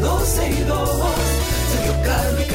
12 y 2. Sergio Carlos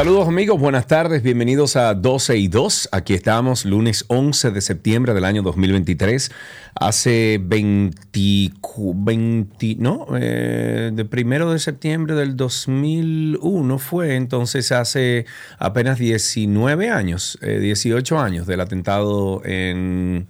Saludos amigos, buenas tardes, bienvenidos a 12 y 2. Aquí estamos, lunes 11 de septiembre del año 2023. Hace 20, 20 no, eh, de primero de septiembre del 2001 fue, entonces hace apenas 19 años, eh, 18 años del atentado en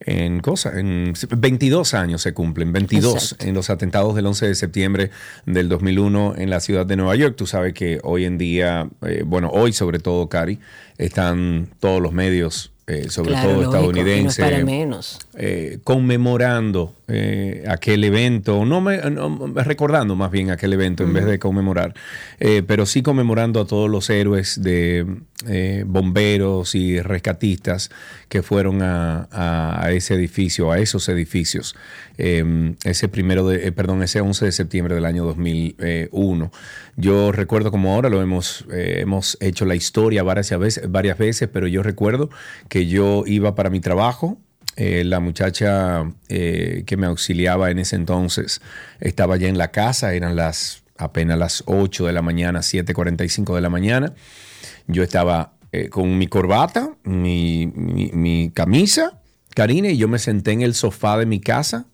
en cosa, en 22 años se cumplen, 22 Exacto. en los atentados del 11 de septiembre del 2001 en la ciudad de Nueva York. Tú sabes que hoy en día, eh, bueno, hoy sobre todo, Cari, están todos los medios, eh, sobre Claro, todo lógico, estadounidenses, no menos. eh, conmemorando eh, aquel evento, no, me, no, recordando más bien aquel evento en vez de conmemorar, eh, pero sí conmemorando a todos los héroes de eh, bomberos y rescatistas que fueron a, ese edificio, a esos edificios, eh, ese primero de, perdón, ese 11 de septiembre del año 2001. Yo recuerdo como ahora lo hemos, hemos hecho la historia varias veces, varias veces, pero yo recuerdo que yo iba para mi trabajo, eh, la muchacha eh, que me auxiliaba en ese entonces estaba ya en la casa, eran las apenas las 8 de la mañana, 7.45 de la mañana. Yo estaba eh, con mi corbata, mi, mi- mi camisa, Karina, y yo me senté en el sofá de mi casa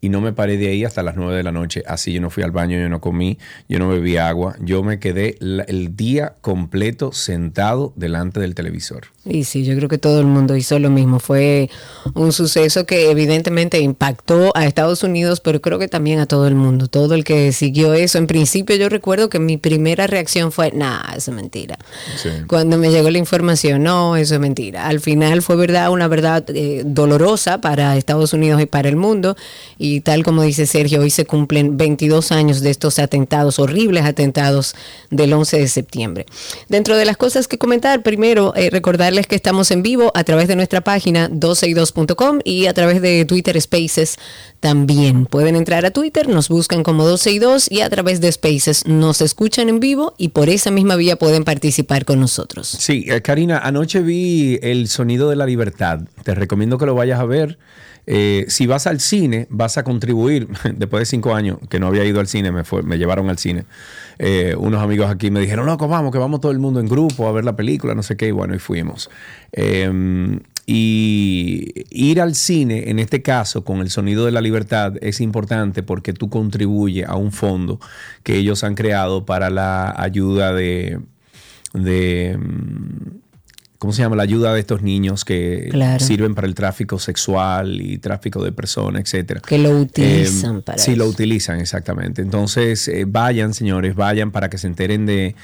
y no me paré de ahí hasta las 9 de la noche. Así yo no fui al baño, yo no comí, yo no bebí agua. Yo me quedé el día completo sentado delante del televisor. Y sí, yo creo que todo el mundo hizo lo mismo. Fue un suceso que evidentemente impactó a Estados Unidos, pero creo que también a todo el mundo. Todo el que siguió eso. En principio yo recuerdo que mi primera reacción fue, nah, eso es mentira. Sí. Cuando me llegó la información, no, eso es mentira. Al final fue verdad, una verdad eh, dolorosa para Estados Unidos y para el mundo. Y tal como dice Sergio, hoy se cumplen 22 años de estos atentados, horribles atentados del 11 de septiembre. Dentro de las cosas que comentar, primero eh, recordarles que estamos en vivo a través de nuestra página 12y2.com y a través de Twitter Spaces también. Pueden entrar a Twitter, nos buscan como 12 y 2 y a través de Spaces nos escuchan en vivo y por esa misma vía pueden participar con nosotros. Sí, eh, Karina, anoche vi El Sonido de la Libertad. Te recomiendo que lo vayas a ver. Eh, si vas al cine, vas a contribuir. Después de cinco años que no había ido al cine, me, fue- me llevaron al cine. Eh, unos amigos aquí me dijeron, loco, vamos, que vamos todo el mundo en grupo a ver la película, no sé qué. Y bueno, y fuimos. Eh, y ir al cine, en este caso, con el sonido de la libertad, es importante porque tú contribuyes a un fondo que ellos han creado para la ayuda de, mm, ¿cómo se llama? La ayuda de estos niños que Claro. sirven para el tráfico sexual y tráfico de personas, etcétera. Que lo utilizan Eh, para Sí, lo utilizan, exactamente. Entonces, eh, vayan, señores, vayan para que se enteren de,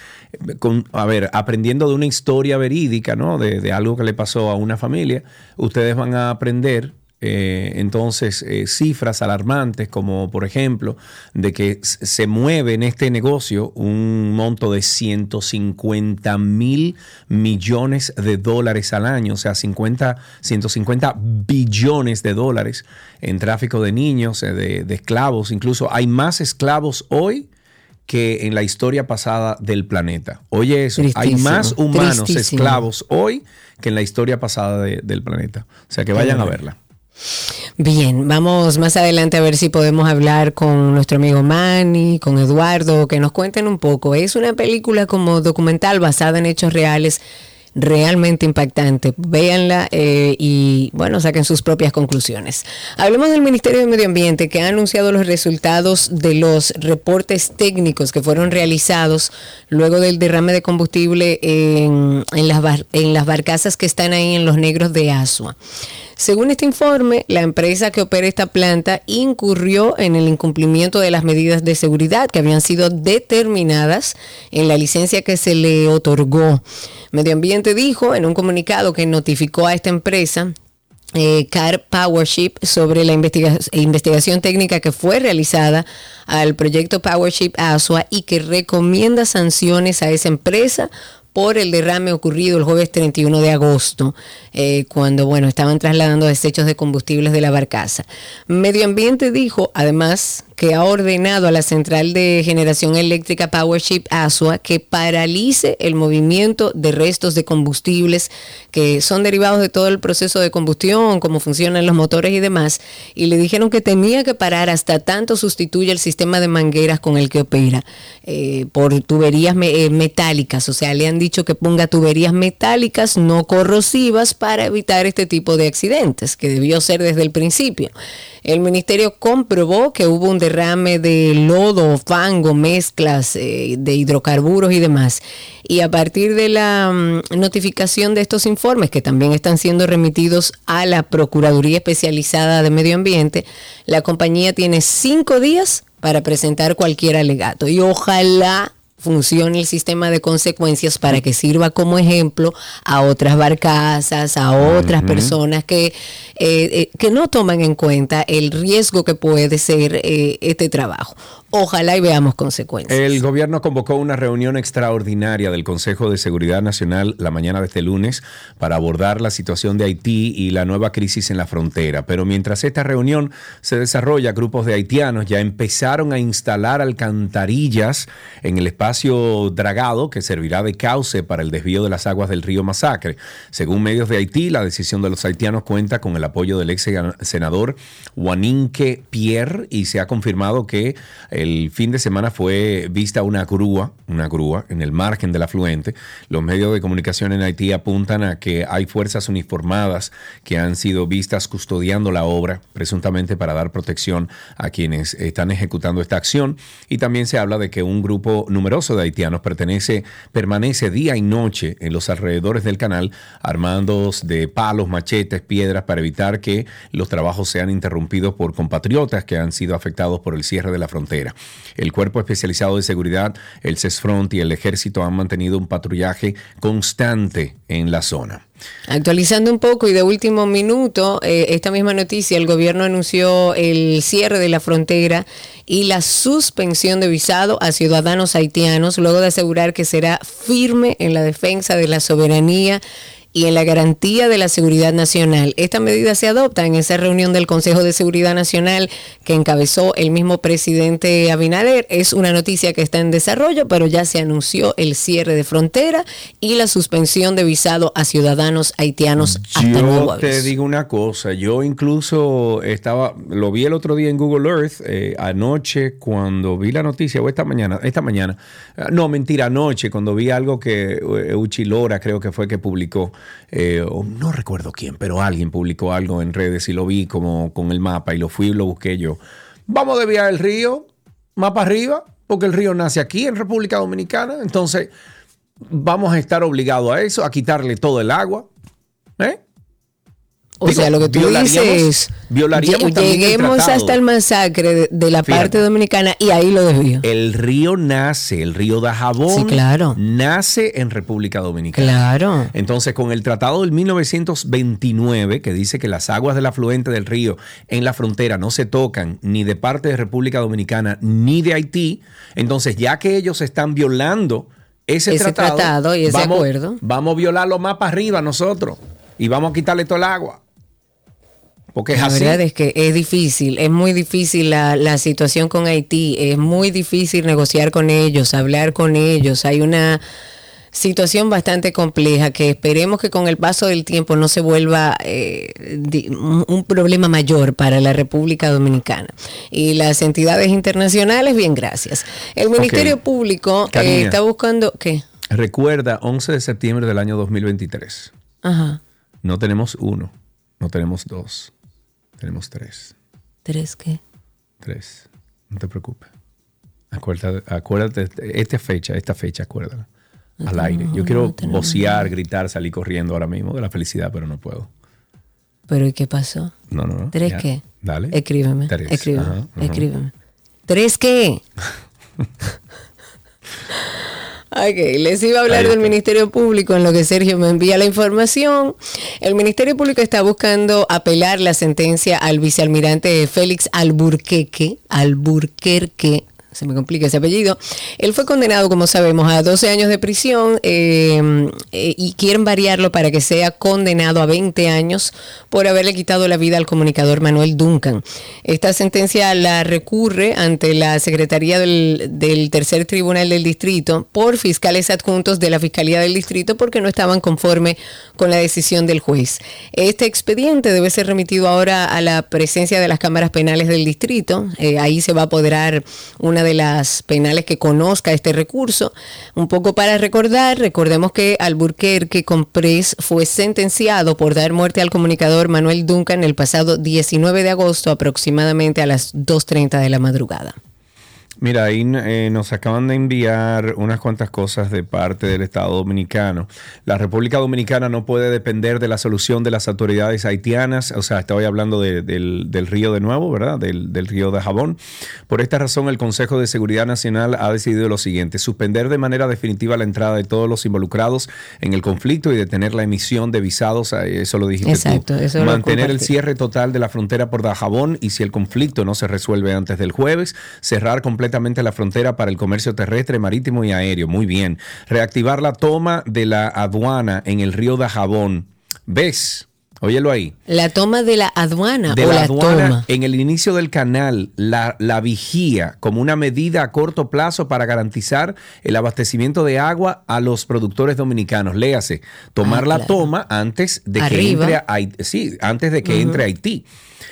con- a ver, aprendiendo de una historia verídica, ¿no? De, de algo que le pasó a una familia, ustedes van a aprender. Eh, entonces, eh, cifras alarmantes como por ejemplo de que se mueve en este negocio un monto de 150 mil millones de dólares al año, o sea, 50, 150 billones de dólares en tráfico de niños, eh, de, de esclavos. Incluso hay más esclavos hoy que en la historia pasada del planeta. Oye eso, hay más humanos tristísimo. esclavos hoy que en la historia pasada de- del planeta. O sea, que vayan a verla. Bien, vamos más adelante a ver si podemos hablar con nuestro amigo Manny, con Eduardo, que nos cuenten un poco. Es una película como documental basada en hechos reales realmente impactante. Véanla eh, y, bueno, saquen sus propias conclusiones. Hablemos del Ministerio de Medio Ambiente, que ha anunciado los resultados de los reportes técnicos que fueron realizados luego del derrame de combustible en, las, en las barcazas que están ahí en los negros de Asua. Según este informe, la empresa que opera esta planta incurrió en el incumplimiento de las medidas de seguridad que habían sido determinadas en la licencia que se le otorgó. Medio Ambiente dijo en un comunicado que notificó a esta empresa eh, Car Powership sobre la investigación técnica que fue realizada al proyecto Powership ASUA y que recomienda sanciones a esa empresa por el derrame ocurrido el jueves 31 de agosto, eh, cuando bueno, estaban trasladando desechos de combustibles de la barcaza. Medio Ambiente dijo, además, que ha ordenado a la central de generación eléctrica Powership Asua que paralice el movimiento de restos de combustibles que son derivados de todo el proceso de combustión, cómo funcionan los motores y demás, y le dijeron que tenía que parar hasta tanto sustituye el sistema de mangueras con el que opera eh, por tuberías eh, metálicas, o sea, le han dicho que ponga tuberías metálicas no corrosivas para evitar este tipo de accidentes, que debió ser desde el principio. El ministerio comprobó que hubo un derrame de lodo, fango, mezclas eh, de hidrocarburos y demás. Y a partir de la mm, notificación de estos informes, que también están siendo remitidos a la Procuraduría Especializada de Medio Ambiente, la compañía tiene cinco días para presentar cualquier alegato. Y ojalá funcione el sistema de consecuencias para que sirva como ejemplo a otras barcazas, a otras personas que, eh, eh, que no toman en cuenta el riesgo que puede ser eh, este trabajo. Ojalá y veamos consecuencias. El gobierno convocó una reunión extraordinaria del Consejo de Seguridad Nacional la mañana de este lunes para abordar la situación de Haití y la nueva crisis en la frontera. Pero mientras esta reunión se desarrolla, grupos de haitianos ya empezaron a instalar alcantarillas en el espacio dragado que servirá de cauce para el desvío de las aguas del río Masacre. Según medios de Haití, la decisión de los haitianos cuenta con el apoyo del ex senador Juaninque Pierre y se ha confirmado que el fin de semana fue vista una grúa, una grúa en el margen del afluente. Los medios de comunicación en Haití apuntan a que hay fuerzas uniformadas que han sido vistas custodiando la obra, presuntamente para dar protección a quienes están ejecutando esta acción. Y también se habla de que un grupo numeroso de haitianos pertenece, permanece día y noche en los alrededores del canal, armando de palos, machetes, piedras para evitar que los trabajos sean interrumpidos por compatriotas que han sido afectados por el cierre de la frontera. El Cuerpo Especializado de Seguridad, el CESFRONT y el Ejército han mantenido un patrullaje constante en la zona. Actualizando un poco y de último minuto, eh, esta misma noticia, el gobierno anunció el cierre de la frontera y la suspensión de visado a ciudadanos haitianos, luego de asegurar que será firme en la defensa de la soberanía y en la garantía de la seguridad nacional. Esta medida se adopta en esa reunión del Consejo de Seguridad Nacional que encabezó el mismo presidente Abinader. Es una noticia que está en desarrollo, pero ya se anunció el cierre de frontera y la suspensión de visado a ciudadanos haitianos hasta yo te digo una cosa, yo incluso estaba, lo vi el otro día en Google Earth, eh, anoche cuando vi la noticia, o esta mañana, esta mañana, ah, no, mentira, anoche cuando vi algo que eh, Uchilora creo que fue que publicó eh, no recuerdo quién, pero alguien publicó algo en redes y lo vi como con el mapa y lo fui y lo busqué yo. Vamos a desviar el río, mapa arriba, porque el río nace aquí en República Dominicana, entonces vamos a estar obligados a eso, a quitarle todo el agua. ¿Eh? O sea, lo que tú dices violaríamos lleguemos hasta el masacre de, la parte dominicana y ahí lo desvío. El río nace, el río Dajabón sí, claro. nace en República Dominicana. Claro. Entonces, con el tratado del 1929 que dice que las aguas del afluente del río en la frontera no se tocan ni de parte de República Dominicana ni de Haití, entonces ya que ellos están violando ese, tratado, y ese acuerdo, vamos a violarlo más para arriba nosotros y vamos a quitarle todo el agua. Porque es la verdad es que es difícil, es muy difícil la, la, situación con Haití, es muy difícil negociar con ellos, hablar con ellos. Hay una situación bastante compleja que esperemos que con el paso del tiempo no se vuelva eh, un problema mayor para la República Dominicana. Y las entidades internacionales, bien, gracias. El Ministerio Público eh, está buscando... ¿Qué? Recuerda, 11 de septiembre del año 2023. Ajá. No tenemos uno, no tenemos dos tenemos tres. ¿Tres qué? Tres. No te preocupes. Acuérdate, acuérdate esta fecha, esta fecha, acuérdala. al aire. Yo quiero vocear, gritar, salir corriendo ahora mismo de la felicidad, pero no puedo. ¿Pero y qué pasó? No, no, no. ¿Tres ya. qué? Dale. Escríbeme. Tres. Escríbeme. Ajá, ajá. Escríbeme. ¿Tres qué? Ok, les iba a hablar del. Ministerio Público en lo que Sergio me envía la información. El Ministerio Público está buscando apelar la sentencia al vicealmirante Félix Alburquerque, Alburquerque, se me complica ese apellido. Él fue condenado, como sabemos, a 12 años de prisión eh, eh, y quieren variarlo para que sea condenado a 20 años por haberle quitado la vida al comunicador Manuel Duncan. Esta sentencia la recurre ante la Secretaría del, Tercer Tribunal del Distrito por fiscales adjuntos de la Fiscalía del Distrito porque no estaban conforme con la decisión del juez. Este expediente debe ser remitido ahora a la presencia de las cámaras penales del distrito. Eh, ahí se va a apoderar una de las penales que conozca este recurso. Un poco para recordar, recordemos que Alburquerque Comprés fue sentenciado por dar muerte al comunicador Manuel Duncan el pasado 19 de agosto aproximadamente a las 2.30 de la madrugada. Mira, ahí eh, nos acaban de enviar unas cuantas cosas de parte del Estado Dominicano. La República Dominicana no puede depender de la solución de las autoridades haitianas, o sea, estoy hablando de- del, del río de nuevo, ¿verdad? Del, del río de Jabón. Por esta razón, el Consejo de Seguridad Nacional ha decidido lo siguiente, suspender de manera definitiva la entrada de todos los involucrados en el conflicto y detener la emisión de visados, eh, eso lo dijiste Exacto, tú. eso lo Mantener el cierre total de la frontera por Dajabón y si el conflicto no se resuelve antes del jueves, cerrar completamente la frontera para el comercio terrestre, marítimo y aéreo. Muy bien. Reactivar la toma de la aduana en el río Dajabón. ¿Ves? Óyelo ahí. La toma de la aduana De o la aduana toma. en el inicio del canal, la, la vigía como una medida a corto plazo para garantizar el abastecimiento de agua a los productores dominicanos. Léase, tomar Ah, la claro. toma antes de que entre a. Sí, antes de que entre a Haití.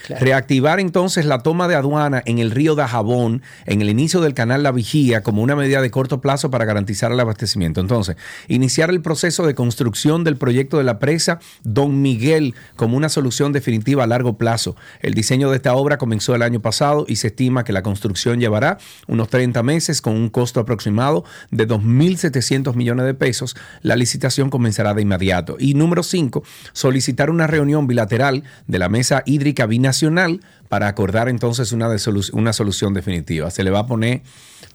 Reactivar entonces la toma de aduana en el río Dajabón, en el inicio del canal La Vigía, como una medida de corto plazo para garantizar el abastecimiento. Entonces, iniciar el proceso de construcción del proyecto de la presa Don Miguel como una solución definitiva a largo plazo. El diseño de esta obra comenzó el año pasado y se estima que la construcción llevará unos 30 meses con un costo aproximado de 2.700 millones de pesos. La licitación comenzará de inmediato. Y número 5, solicitar una reunión bilateral de la Mesa Hídrica Binacional para acordar entonces una, una solución definitiva. Se le va a poner,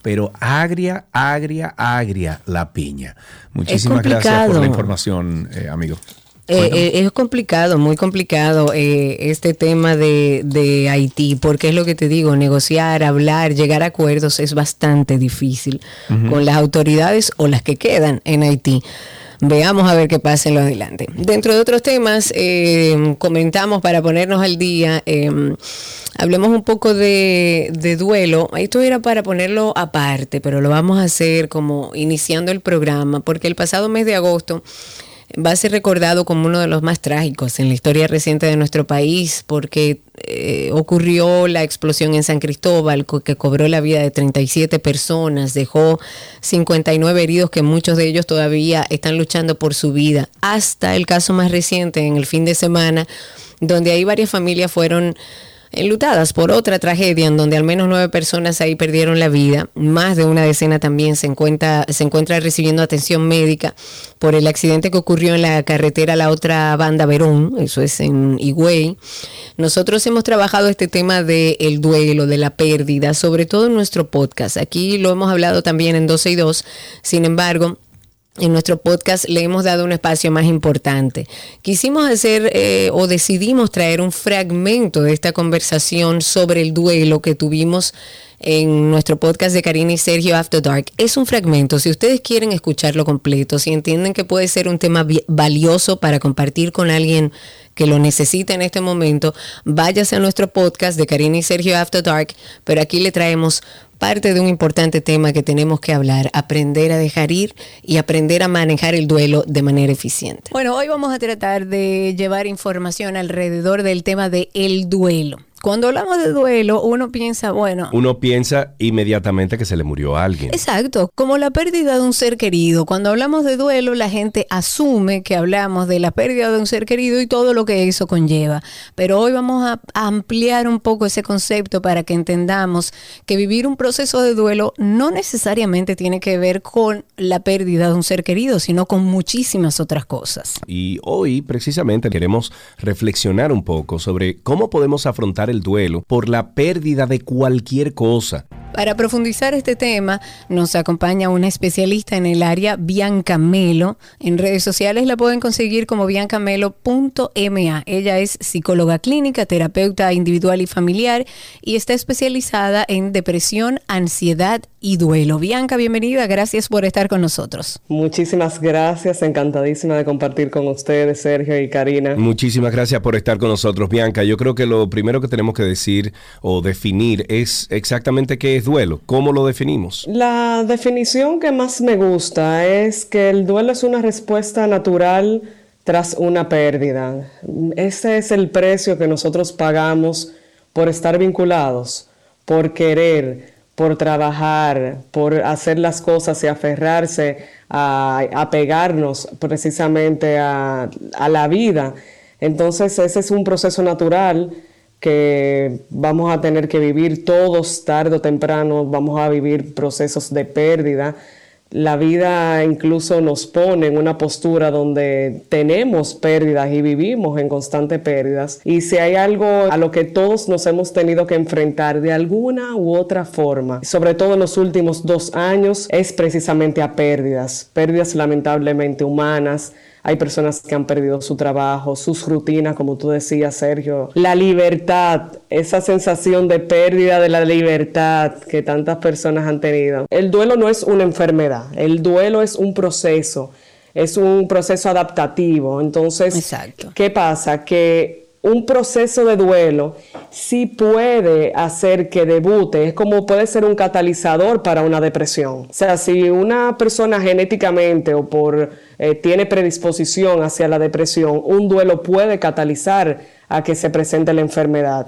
pero agria, agria, agria la piña. Muchísimas gracias por la información, eh, amigo. Eh, eh, es complicado, muy complicado eh, este tema de, de Haití, porque es lo que te digo, negociar, hablar, llegar a acuerdos es bastante difícil con las autoridades o las que quedan en Haití. Veamos a ver qué pasa en lo adelante. Dentro de otros temas, eh, comentamos para ponernos al día, eh, hablemos un poco de, de duelo. Esto era para ponerlo aparte, pero lo vamos a hacer como iniciando el programa, porque el pasado mes de agosto va a ser recordado como uno de los más trágicos en la historia reciente de nuestro país porque eh, ocurrió la explosión en San Cristóbal que cobró la vida de 37 personas, dejó 59 heridos que muchos de ellos todavía están luchando por su vida, hasta el caso más reciente en el fin de semana donde ahí varias familias fueron enlutadas por otra tragedia en donde al menos nueve personas ahí perdieron la vida. Más de una decena también se encuentra, se encuentra recibiendo atención médica por el accidente que ocurrió en la carretera La Otra Banda Verón, eso es en Higüey. Nosotros hemos trabajado este tema del duelo, de la pérdida, sobre todo en nuestro podcast. Aquí lo hemos hablado también en 12 y 2. Sin embargo, en nuestro podcast le hemos dado un espacio más importante. Quisimos hacer eh, o decidimos traer un fragmento de esta conversación sobre el duelo que tuvimos en nuestro podcast de Karina y Sergio After Dark. Es un fragmento, si ustedes quieren escucharlo completo, si entienden que puede ser un tema valioso para compartir con alguien que lo necesita en este momento, váyase a nuestro podcast de Karina y Sergio After Dark, pero aquí le traemos parte de un importante tema que tenemos que hablar, aprender a dejar ir y aprender a manejar el duelo de manera eficiente. Bueno, hoy vamos a tratar de llevar información alrededor del tema de el duelo. Cuando hablamos de duelo, uno piensa, bueno... Uno piensa inmediatamente que se le murió a alguien. Exacto, como la pérdida de un ser querido. Cuando hablamos de duelo, la gente asume que hablamos de la pérdida de un ser querido y todo lo que eso conlleva. Pero hoy vamos a ampliar un poco ese concepto para que entendamos que vivir un proceso de duelo no necesariamente tiene que ver con la pérdida de un ser querido, sino con muchísimas otras cosas. Y hoy precisamente queremos reflexionar un poco sobre cómo podemos afrontar el duelo por la pérdida de cualquier cosa. Para profundizar este tema, nos acompaña una especialista en el área, Bianca Melo. En redes sociales la pueden conseguir como biancamelo.ma. Ella es psicóloga clínica, terapeuta individual y familiar y está especializada en depresión, ansiedad y duelo. Bianca, bienvenida, gracias por estar con nosotros. Muchísimas gracias, encantadísima de compartir con ustedes, Sergio y Karina. Muchísimas gracias por estar con nosotros, Bianca. Yo creo que lo primero que tenemos que decir o definir es exactamente qué es duelo, cómo lo definimos. La definición que más me gusta es que el duelo es una respuesta natural tras una pérdida. Ese es el precio que nosotros pagamos por estar vinculados, por querer, por trabajar, por hacer las cosas y aferrarse a, pegarnos precisamente a, la vida. Entonces ese es un proceso natural que vamos a tener que vivir todos tarde o temprano, vamos a vivir procesos de pérdida la vida incluso nos pone en una postura donde tenemos pérdidas y vivimos en constantes pérdidas. Y si hay algo a lo que todos nos hemos tenido que enfrentar de alguna u otra forma, sobre todo en los últimos dos años, es precisamente a pérdidas, pérdidas lamentablemente humanas, hay personas que han perdido su trabajo, sus rutinas, como tú decías, Sergio. La libertad, esa sensación de pérdida de la libertad que tantas personas han tenido. El duelo no es una enfermedad, el duelo es un proceso, es un proceso adaptativo. Entonces, ¿qué pasa? Que un proceso de duelo sí puede hacer que debute, es como puede ser un catalizador para una depresión. O sea, si una persona genéticamente o por eh, tiene predisposición hacia la depresión, un duelo puede catalizar a que se presente la enfermedad.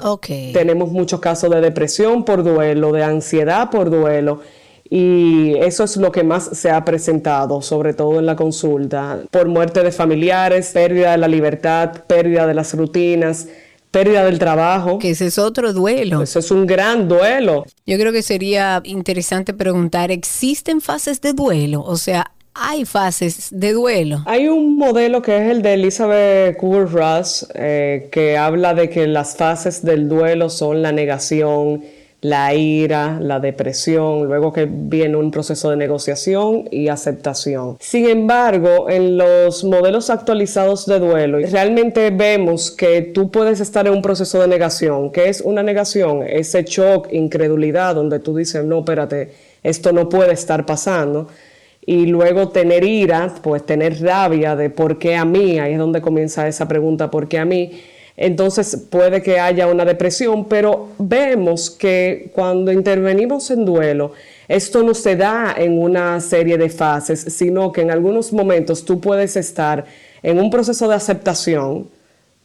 Tenemos muchos casos de depresión por duelo, de ansiedad por duelo y eso es lo que más se ha presentado, sobre todo en la consulta, por muerte de familiares, pérdida de la libertad, pérdida de las rutinas, pérdida del trabajo. Que ese es otro duelo. Eso es un gran duelo. Yo creo que sería interesante preguntar, ¿existen fases de duelo? O sea, hay fases de duelo. Hay un modelo que es el de Elizabeth Kubler-Ross, eh, que habla de que las fases del duelo son la negación, la ira, la depresión, luego que viene un proceso de negociación y aceptación. Sin embargo, en los modelos actualizados de duelo, realmente vemos que tú puedes estar en un proceso de negación. ¿Qué es una negación? Ese shock, incredulidad, donde tú dices, no, espérate, esto no puede estar pasando. Y luego tener ira, pues tener rabia de por qué a mí, ahí es donde comienza esa pregunta, ¿por qué a mí? Entonces puede que haya una depresión, pero vemos que cuando intervenimos en duelo, esto no se da en una serie de fases, sino que en algunos momentos tú puedes estar en un proceso de aceptación,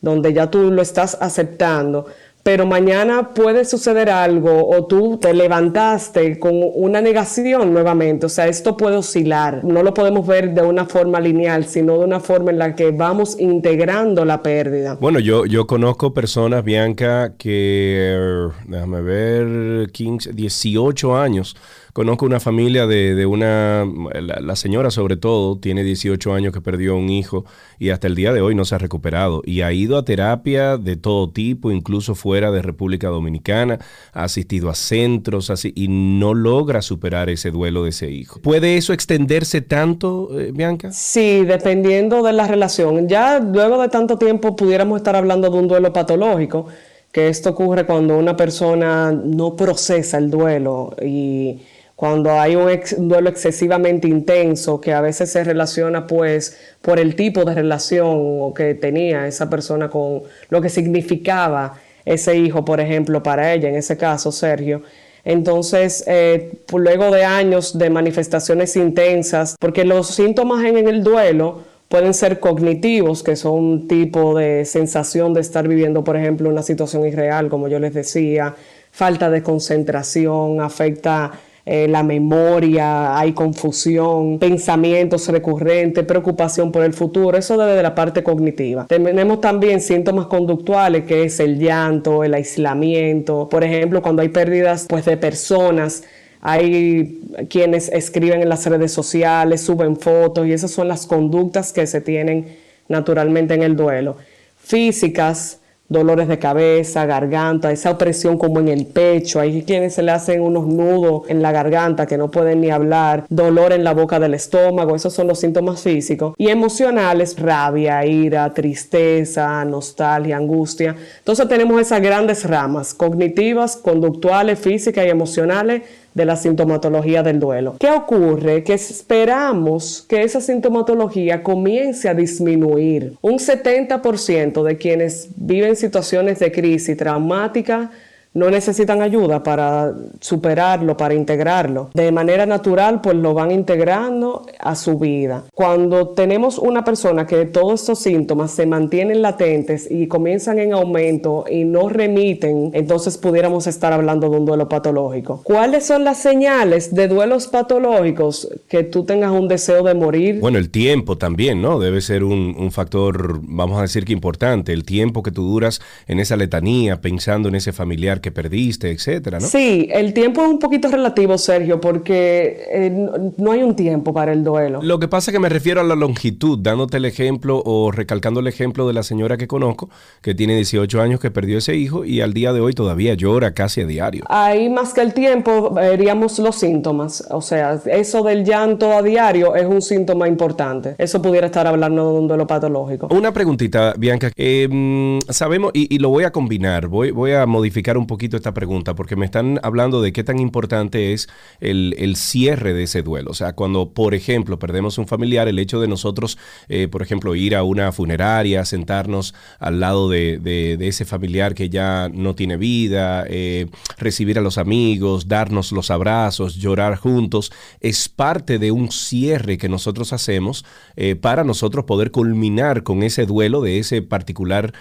donde ya tú lo estás aceptando, pero mañana puede suceder algo o tú te levantaste con una negación nuevamente. O sea, esto puede oscilar. No lo podemos ver de una forma lineal, sino de una forma en la que vamos integrando la pérdida. Bueno, yo, yo conozco personas, Bianca, que, déjame ver, 15, 18 años Conozco una familia de, una, la, señora sobre todo, tiene 18 años que perdió un hijo y hasta el día de hoy no se ha recuperado y ha ido a terapia de todo tipo, incluso fuera de República Dominicana, ha asistido a centros así y no logra superar ese duelo de ese hijo. ¿Puede eso extenderse tanto, eh, Bianca? Sí, dependiendo de la relación. Ya luego de tanto tiempo pudiéramos estar hablando de un duelo patológico que esto ocurre cuando una persona no procesa el duelo y cuando hay un, duelo excesivamente intenso que a veces se relaciona pues por el tipo de relación que tenía esa persona con lo que significaba ese hijo, por ejemplo, para ella, en ese caso, Sergio. Entonces, eh, luego de años de manifestaciones intensas, porque los síntomas en el duelo Pueden ser cognitivos, que son un tipo de sensación de estar viviendo, por ejemplo, una situación irreal, como yo les decía, falta de concentración, afecta eh, la memoria, hay confusión, pensamientos recurrentes, preocupación por el futuro, eso debe de la parte cognitiva. Tenemos también síntomas conductuales que es el llanto, el aislamiento, por ejemplo, cuando hay pérdidas pues de personas, hay quienes escriben en las redes sociales, suben fotos y esas son las conductas que se tienen naturalmente en el duelo. Físicas, dolores de cabeza, garganta, esa opresión como en el pecho, hay quienes se le hacen unos nudos en la garganta que no pueden ni hablar, dolor en la boca del estómago, esos son los síntomas físicos y emocionales, rabia, ira, tristeza, nostalgia, angustia. Entonces tenemos esas grandes ramas cognitivas, conductuales, físicas y emocionales de la sintomatología del duelo. ¿Qué ocurre? Que esperamos que esa sintomatología comience a disminuir. Un 70% de quienes viven situaciones de crisis traumática no necesitan ayuda para superarlo, para integrarlo. De manera natural, pues lo van integrando a su vida. Cuando tenemos una persona que todos estos síntomas se mantienen latentes y comienzan en aumento y no remiten, entonces pudiéramos estar hablando de un duelo patológico. ¿Cuáles son las señales de duelos patológicos? Que tú tengas un deseo de morir. Bueno, el tiempo también, ¿no? Debe ser un, un factor, vamos a decir que importante, el tiempo que tú duras en esa letanía, pensando en ese familiar que perdiste, etcétera, ¿no? Sí, el tiempo es un poquito relativo, Sergio, porque eh, no, hay un tiempo para el duelo. Lo que pasa es que me refiero a la longitud, dándote el ejemplo o recalcando el ejemplo de la señora que conozco, que tiene 18 años, que perdió ese hijo y al día de hoy todavía llora casi a diario. Ahí más que el tiempo, veríamos los síntomas. O sea, eso del llanto a diario es un síntoma importante. Eso pudiera estar hablando de un duelo patológico. Una preguntita, Bianca. Eh, sabemos, y, lo voy a combinar, voy, voy a modificar un poco poquito esta pregunta porque me están hablando de qué tan importante es el, cierre de ese duelo. O sea, cuando, por ejemplo, perdemos un familiar, el hecho de nosotros, eh, por ejemplo, ir a una funeraria, sentarnos al lado de, ese familiar que ya no tiene vida, eh, recibir a los amigos, darnos los abrazos, llorar juntos, es parte de un cierre que nosotros hacemos eh, para nosotros poder culminar con ese duelo de ese particular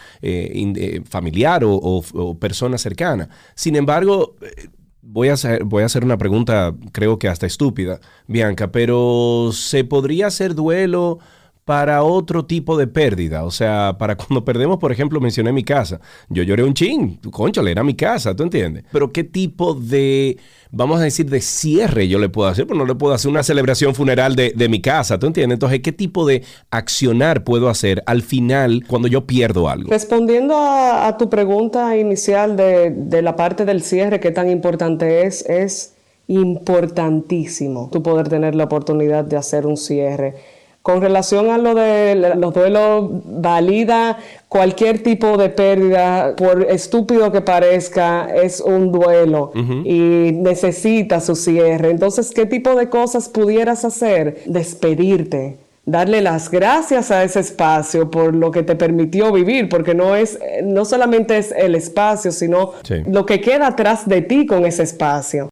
familiar o persona cercana. Sin embargo, eh, voy a, voy a hacer una pregunta, creo que hasta estúpida, Bianca, pero ¿se podría hacer duelo? Para otro tipo de pérdida. O sea, para cuando perdemos, por ejemplo, mencioné mi casa. Yo lloré un chin, conchale, era mi casa, ¿tú entiendes? Pero ¿qué tipo de, vamos a decir, de cierre yo le puedo hacer? Pues no le puedo hacer una celebración funeral de, mi casa, ¿tú entiendes? Entonces, ¿qué tipo de accionar puedo hacer al final cuando yo pierdo algo? Respondiendo a, tu pregunta inicial de, de la parte del cierre, ¿qué tan importante es? Es importantísimo tu poder tener la oportunidad de hacer un cierre con relación a lo de los duelos, valida cualquier tipo de pérdida, por estúpido que parezca, es un duelo y necesita su cierre. Entonces, ¿qué tipo de cosas pudieras hacer? Despedirte, darle las gracias a ese espacio por lo que te permitió vivir, porque no es no solamente es el espacio, sino lo que queda atrás de ti con ese espacio.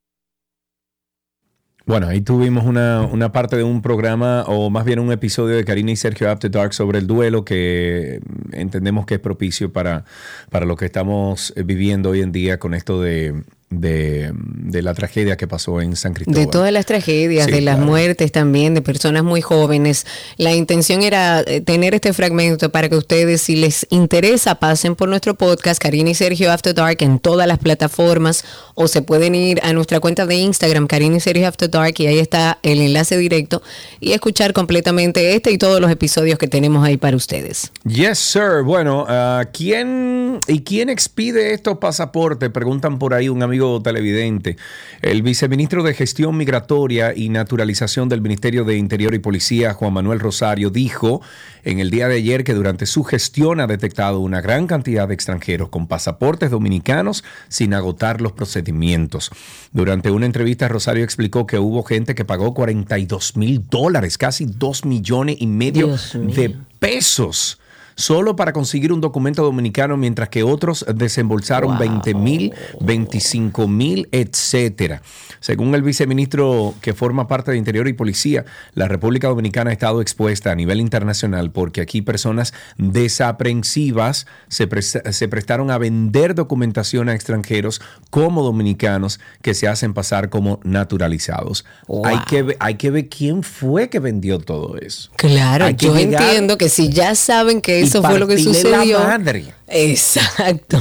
Bueno, ahí tuvimos una, una, parte de un programa, o más bien un episodio de Karina y Sergio After Dark sobre el duelo, que entendemos que es propicio para, para lo que estamos viviendo hoy en día con esto de de, la tragedia que pasó en San Cristóbal. De todas las tragedias, de las muertes también, de personas muy jóvenes. La intención era eh, tener este fragmento para que ustedes, si les interesa, pasen por nuestro podcast, Karina y Sergio After Dark, en todas las plataformas, o se pueden ir a nuestra cuenta de Instagram, Karina y Sergio After Dark, y ahí está el enlace directo, y escuchar completamente este y todos los episodios que tenemos ahí para ustedes. Yes, sir. Bueno, uh, ¿quién y quién expide estos pasaportes? Preguntan por ahí un amigo televidente. El viceministro de Gestión Migratoria y Naturalización del Ministerio de Interior y Policía, Juan Manuel Rosario, dijo en el día de ayer que durante su gestión ha detectado una gran cantidad de extranjeros con pasaportes dominicanos sin agotar los procedimientos. Durante una entrevista, Rosario explicó que hubo gente que pagó 42 mil dólares, casi 2 millones y medio de pesos solo para conseguir un documento dominicano, mientras que otros desembolsaron 20 mil, 25 mil, etcétera. Según el viceministro que forma parte de Interior y Policía, la República Dominicana ha estado expuesta a nivel internacional porque aquí personas desaprensivas se, se prestaron a vender documentación a extranjeros como dominicanos que se hacen pasar como naturalizados. Hay, que, hay que ver quién fue que vendió todo eso. Claro, yo entiendo que si ya saben que eso fue lo que sucedió. La madre. Exacto.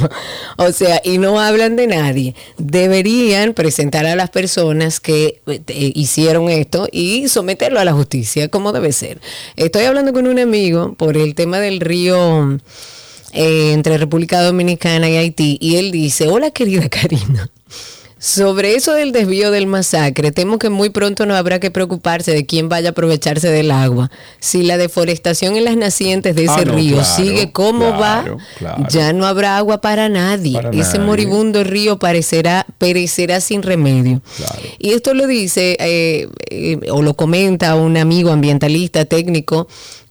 O sea, y no hablan de nadie. Deberían presentar a las personas que eh, hicieron esto y someterlo a la justicia, como debe ser. Estoy hablando con un amigo por el tema del río eh, entre República Dominicana y Haití y él dice, hola querida Karina. Sobre eso del desvío del masacre, temo que muy pronto no habrá que preocuparse de quién vaya a aprovecharse del agua. Si la deforestación en las nacientes de ese Ah, no, río claro, sigue como claro, va, claro. ya no habrá agua para nadie. Para ese nadie. moribundo río parecerá, perecerá sin remedio. Y esto lo dice eh, eh, o lo comenta un amigo ambientalista técnico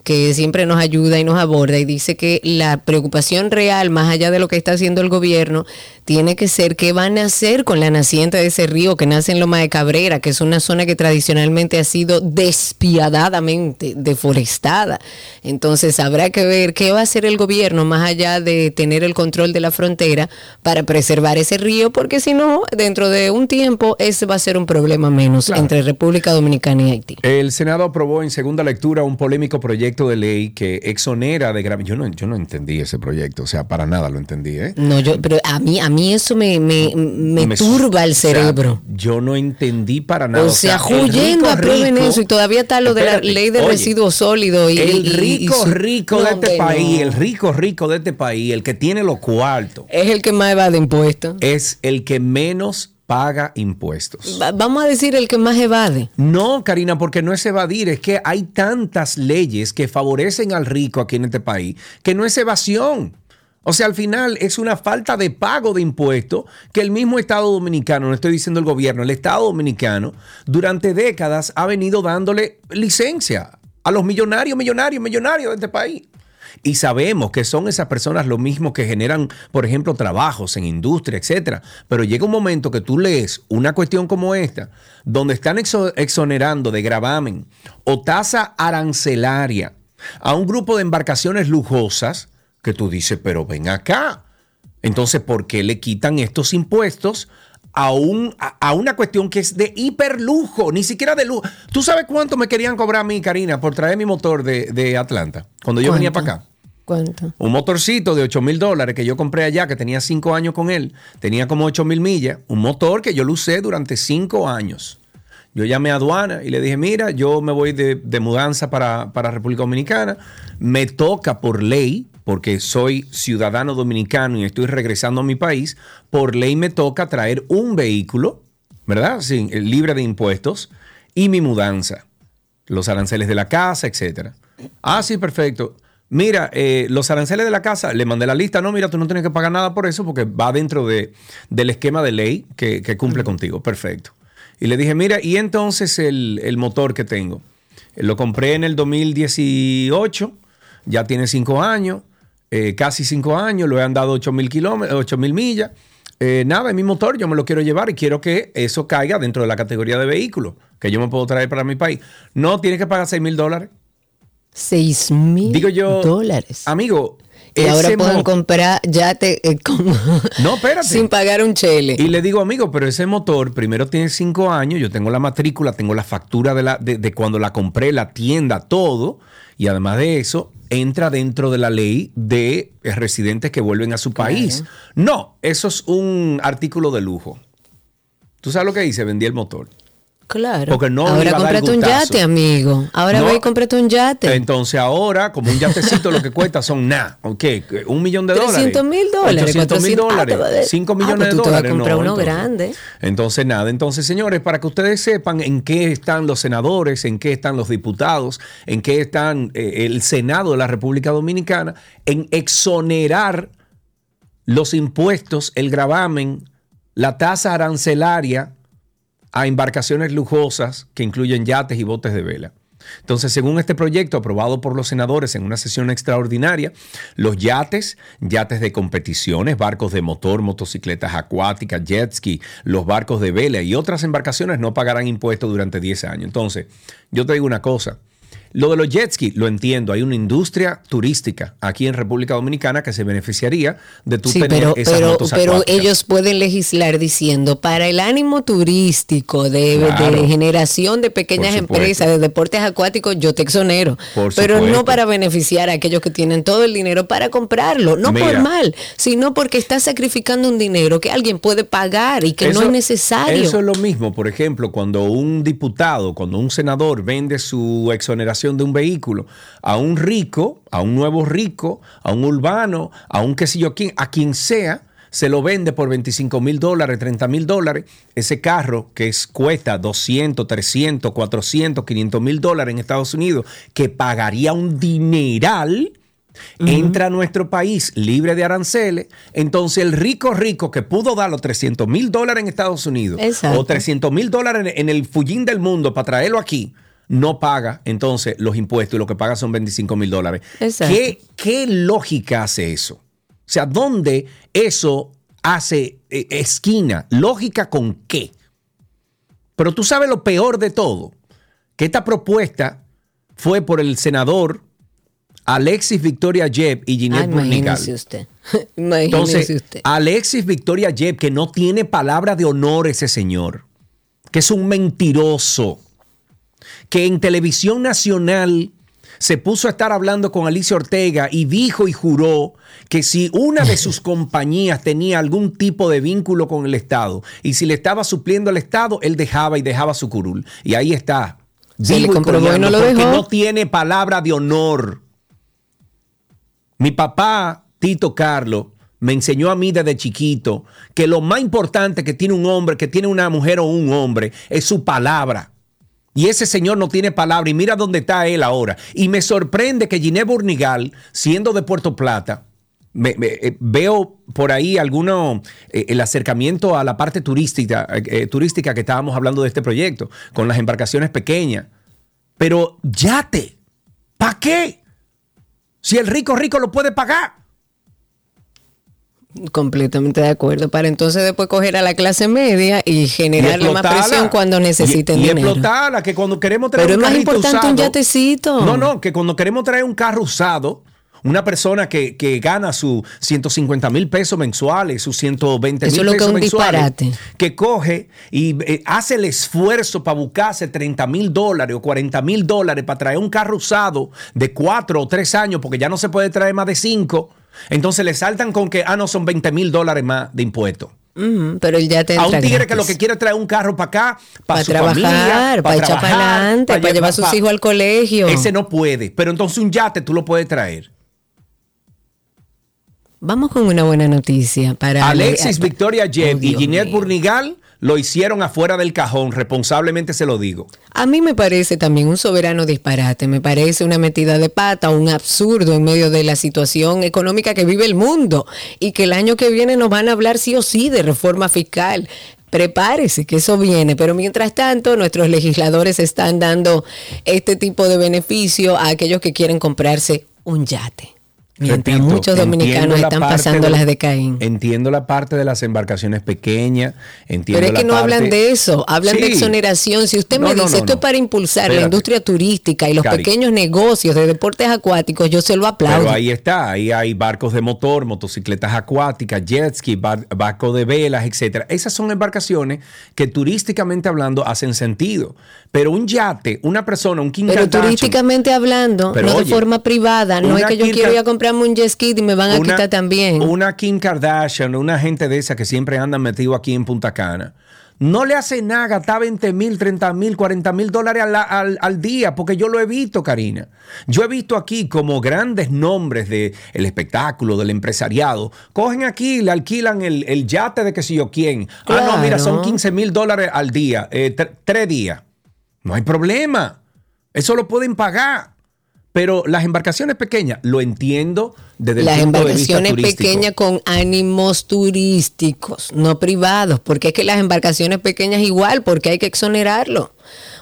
que siempre nos ayuda y nos aborda y dice que la preocupación real, más allá de lo que está haciendo el gobierno, tiene que ser qué van a hacer con la naciente de ese río que nace en Loma de Cabrera, que es una zona que tradicionalmente ha sido despiadadamente deforestada. Entonces habrá que ver qué va a hacer el gobierno más allá de tener el control de la frontera para preservar ese río, porque si no, dentro de un tiempo ese va a ser un problema menos Claro. entre República Dominicana y Haití. El Senado aprobó en segunda lectura un polémico proyecto de ley que exonera de grave. Yo no, yo no entendí ese proyecto, o sea, para nada lo entendí, ¿eh? No, yo, pero a mí, a mí eso me, me, me Me- turba el o sea, cerebro. yo no entendí para nada. o sea, huyendo rico aprueben rico- eso y todavía está lo de la ley de oye, residuos sólidos. Y, El y- y rico rico No, de este país, no. el rico rico de este país, el que tiene los cuartos, Es el que más evade impuestos. es el que menos paga impuestos. Va- Vamos a decir el que más evade. No, Karina, porque no es evadir, es que hay tantas leyes que favorecen al rico aquí en este país que no es evasión. O sea, al final es una falta de pago de impuestos que el mismo Estado dominicano, no estoy diciendo el gobierno, el Estado dominicano durante décadas ha venido dándole licencia a los millonarios, millonarios, millonarios de este país. Y sabemos que son esas personas lo mismo que generan, por ejemplo, trabajos en industria, etcétera. Pero llega un momento que tú lees una cuestión como esta, donde están exo- exonerando de gravamen o tasa arancelaria a un grupo de embarcaciones lujosas, que tú dices, pero ven acá. Entonces, ¿por qué le quitan estos impuestos a, un, a, a una cuestión que es de hiperlujo? Ni siquiera de lujo. ¿Tú sabes cuánto me querían cobrar a mí, Karina, por traer mi motor de, de Atlanta? Cuando yo venía para acá. ¿Cuánto? Un motorcito de 8 mil dólares que yo compré allá, que tenía 5 años con él, tenía como 8 mil millas, un motor que yo lo usé durante 5 años. Yo llamé a aduana y le dije, mira, yo me voy de, de mudanza para, para República Dominicana, me toca por ley, porque soy ciudadano dominicano y estoy regresando a mi país, por ley me toca traer un vehículo, ¿verdad? Sí, libre de impuestos y mi mudanza los aranceles de la casa, etcétera. Ah, sí, perfecto. Mira, eh, los aranceles de la casa, le mandé la lista. No, mira, tú no tienes que pagar nada por eso porque va dentro de, del esquema de ley que, que cumple contigo. Perfecto. Y le dije, mira, y entonces el, el motor que tengo. Eh, Lo compré en el 2018, ya tiene cinco años, eh, casi cinco años, lo he andado 8 mil kilómetros, 8 mil millas. Eh, nada, es mi motor, yo me lo quiero llevar y quiero que eso caiga dentro de la categoría de vehículo que yo me puedo traer para mi país. No, tiene que pagar 6 mil dólares. Seis mil Digo yo, dólares. amigo, y ahora pueden comprar yate eh, con- No, espérate. sin pagar un chele. Y le digo, amigo, pero ese motor primero tiene cinco años, yo tengo la matrícula, tengo la factura de, la, de, de cuando la compré, la tienda, todo, y además de eso, entra dentro de la ley de residentes que vuelven a su país. No, eso es un artículo de lujo. ¿Tú sabes lo que hice? Vendí el motor. Claro. Porque no Ahora cómprate un yate, amigo. Ahora No. ve y cómprate un yate. Entonces ahora, como un yatecito lo que cuesta son nada, ¿ok? Un millón de dólares. 300 mil dólares. 800 mil 400, ah, te va a- dólares. 5 ah, millones pues de tú te vas a dólares. comprar no, uno entonces. grande. Entonces, nada. Entonces, señores, para que ustedes sepan en qué están los senadores, en qué están los diputados, en qué están eh, el Senado de la República Dominicana, en exonerar los impuestos, el gravamen, la tasa arancelaria a embarcaciones lujosas que incluyen yates y botes de vela. Entonces, según este proyecto aprobado por los senadores en una sesión extraordinaria, los yates, yates de competiciones, barcos de motor, motocicletas acuáticas, jet ski, los barcos de vela y otras embarcaciones no pagarán impuestos durante 10 años. Entonces, yo te digo una cosa, lo de los jet ski, lo entiendo. Hay una industria turística aquí en República Dominicana que se beneficiaría de tu Sí, tener pero, esas pero, motos pero ellos pueden legislar diciendo para el ánimo turístico de, Claro. de generación de pequeñas empresas de deportes acuáticos, yo te exonero. Por pero supuesto. no para beneficiar a aquellos que tienen todo el dinero para comprarlo. No por mal, sino porque estás sacrificando un dinero que alguien puede pagar y que no es necesario. Eso es lo mismo, por ejemplo, cuando un diputado, cuando un senador vende su exoneración de un vehículo a un rico, a un nuevo rico, a un urbano, a un qué sé yo quién, a quien sea, se lo vende por 25 mil dólares, 30 mil dólares. Ese carro que es, cuesta 200, 300, 400, 500 mil dólares en Estados Unidos, que pagaría un dineral, entra a nuestro país libre de aranceles, entonces el rico rico que pudo dar los 300 mil dólares en Estados Unidos Exacto. o 300 mil dólares en, en el fullín del mundo para traerlo aquí, no paga entonces los impuestos y lo que paga son 25 mil dólares. ¿Qué, ¿Qué lógica hace eso? O sea, ¿dónde eso hace eh, esquina? ¿Lógica con qué? Pero tú sabes lo peor de todo, que esta propuesta fue por el senador Alexis Victoria Jeb y Ah, Ginette Burnigal. imagínese usted. imagínese Entonces, usted. Alexis Victoria Jeb, que no tiene palabra de honor ese señor, que es un mentiroso, que en televisión nacional se puso a estar hablando con Alicia Ortega y dijo y juró que si una de sus compañías tenía algún tipo de vínculo con el Estado y si le estaba supliendo al Estado, él dejaba y dejaba su curul. Y ahí está. Se le comprobó y no lo porque dejó. no tiene palabra de honor. Mi papá, Tito Carlos, me enseñó a mí desde chiquito que lo más importante que tiene un hombre, que tiene una mujer o un hombre, es su palabra. Y ese señor no tiene palabra y mira dónde está él ahora. Y me sorprende que Ginés Burnigal, siendo de Puerto Plata, me- eh, veo por ahí alguno, eh, el acercamiento a la parte turística, eh, turística que estábamos hablando de este proyecto, con las embarcaciones pequeñas. Pero yate, ¿para qué? Si el rico rico lo puede pagar. Completamente de acuerdo. Para entonces después coger a la clase media y generarle más presión cuando necesiten y, y dinero. explotarla, que cuando queremos traer Pero un es más importante un yatecito. No, no, que cuando queremos traer un carro usado, una persona que, que gana sus 150 mil pesos mensuales, sus 120 Eso mil que pesos es un mensuales, disparate. que coge y eh, hace el esfuerzo para buscarse 30 mil dólares o 40 mil dólares para traer un carro usado de 4 o 3 años, porque ya no se puede traer más de 5. Entonces le saltan con que, ah, no, son 20 mil dólares más de impuestos. Ujú, pero él ya te A un tigre que lo que quiere es traer un carro para acá, para Para su trabajar, familia, para echar para adelante, para llevar a sus hijos al colegio. Ese no puede, pero entonces un yate tú lo puedes traer. Vamos con una buena noticia para Alexis Victoria Jeb Oh, y Dios Ginette. Burnigal lo hicieron afuera del cajón, responsablemente se lo digo. A mí me parece también un soberano disparate, me parece una metida de pata, un absurdo en medio de la situación económica que vive el mundo y que el año que viene nos van a hablar sí o sí de reforma fiscal. Prepárese, que eso viene, pero mientras tanto nuestros legisladores están dando este tipo de beneficio a aquellos que quieren comprarse un yate. Mientras Repito, muchos dominicanos la están pasando de- las de Caín. Entiendo la parte de las embarcaciones pequeñas, entiendo Pero es la que no hablan de eso, hablan de exoneración. Si usted No, me no, dice no, esto es para impulsar la industria turística y los Cari. pequeños negocios de deportes acuáticos, yo se lo aplaudo. Pero ahí está, ahí hay barcos de motor, motocicletas acuáticas, jet ski, bar- barco de velas, etcétera. Esas son embarcaciones que turísticamente hablando hacen sentido. Pero un yate, una persona, un King Pero turísticamente hablando, Pero no oye, de forma privada, no es que yo quiero ir a comprarme un jet ski y me van a quitar también. Una Kim Kardashian, una gente de esa que siempre andan metido aquí en Punta Cana. No le hace nada gastar 20 mil, 30 mil, 40 mil dólares al, al- al día, porque yo lo he visto, Karina. Yo he visto aquí como grandes nombres del espectáculo, del empresariado, cogen aquí, le alquilan el, el yate de que sé yo quién. Ah, no, mira, son Claro. 15 mil dólares al día, eh, tre- tres días. No hay problema. Eso lo pueden pagar. Pero las embarcaciones pequeñas, lo entiendo desde Las el punto de vista embarcaciones pequeñas con ánimos turísticos, no privados, porque es que las embarcaciones pequeñas igual, porque hay que exonerarlo.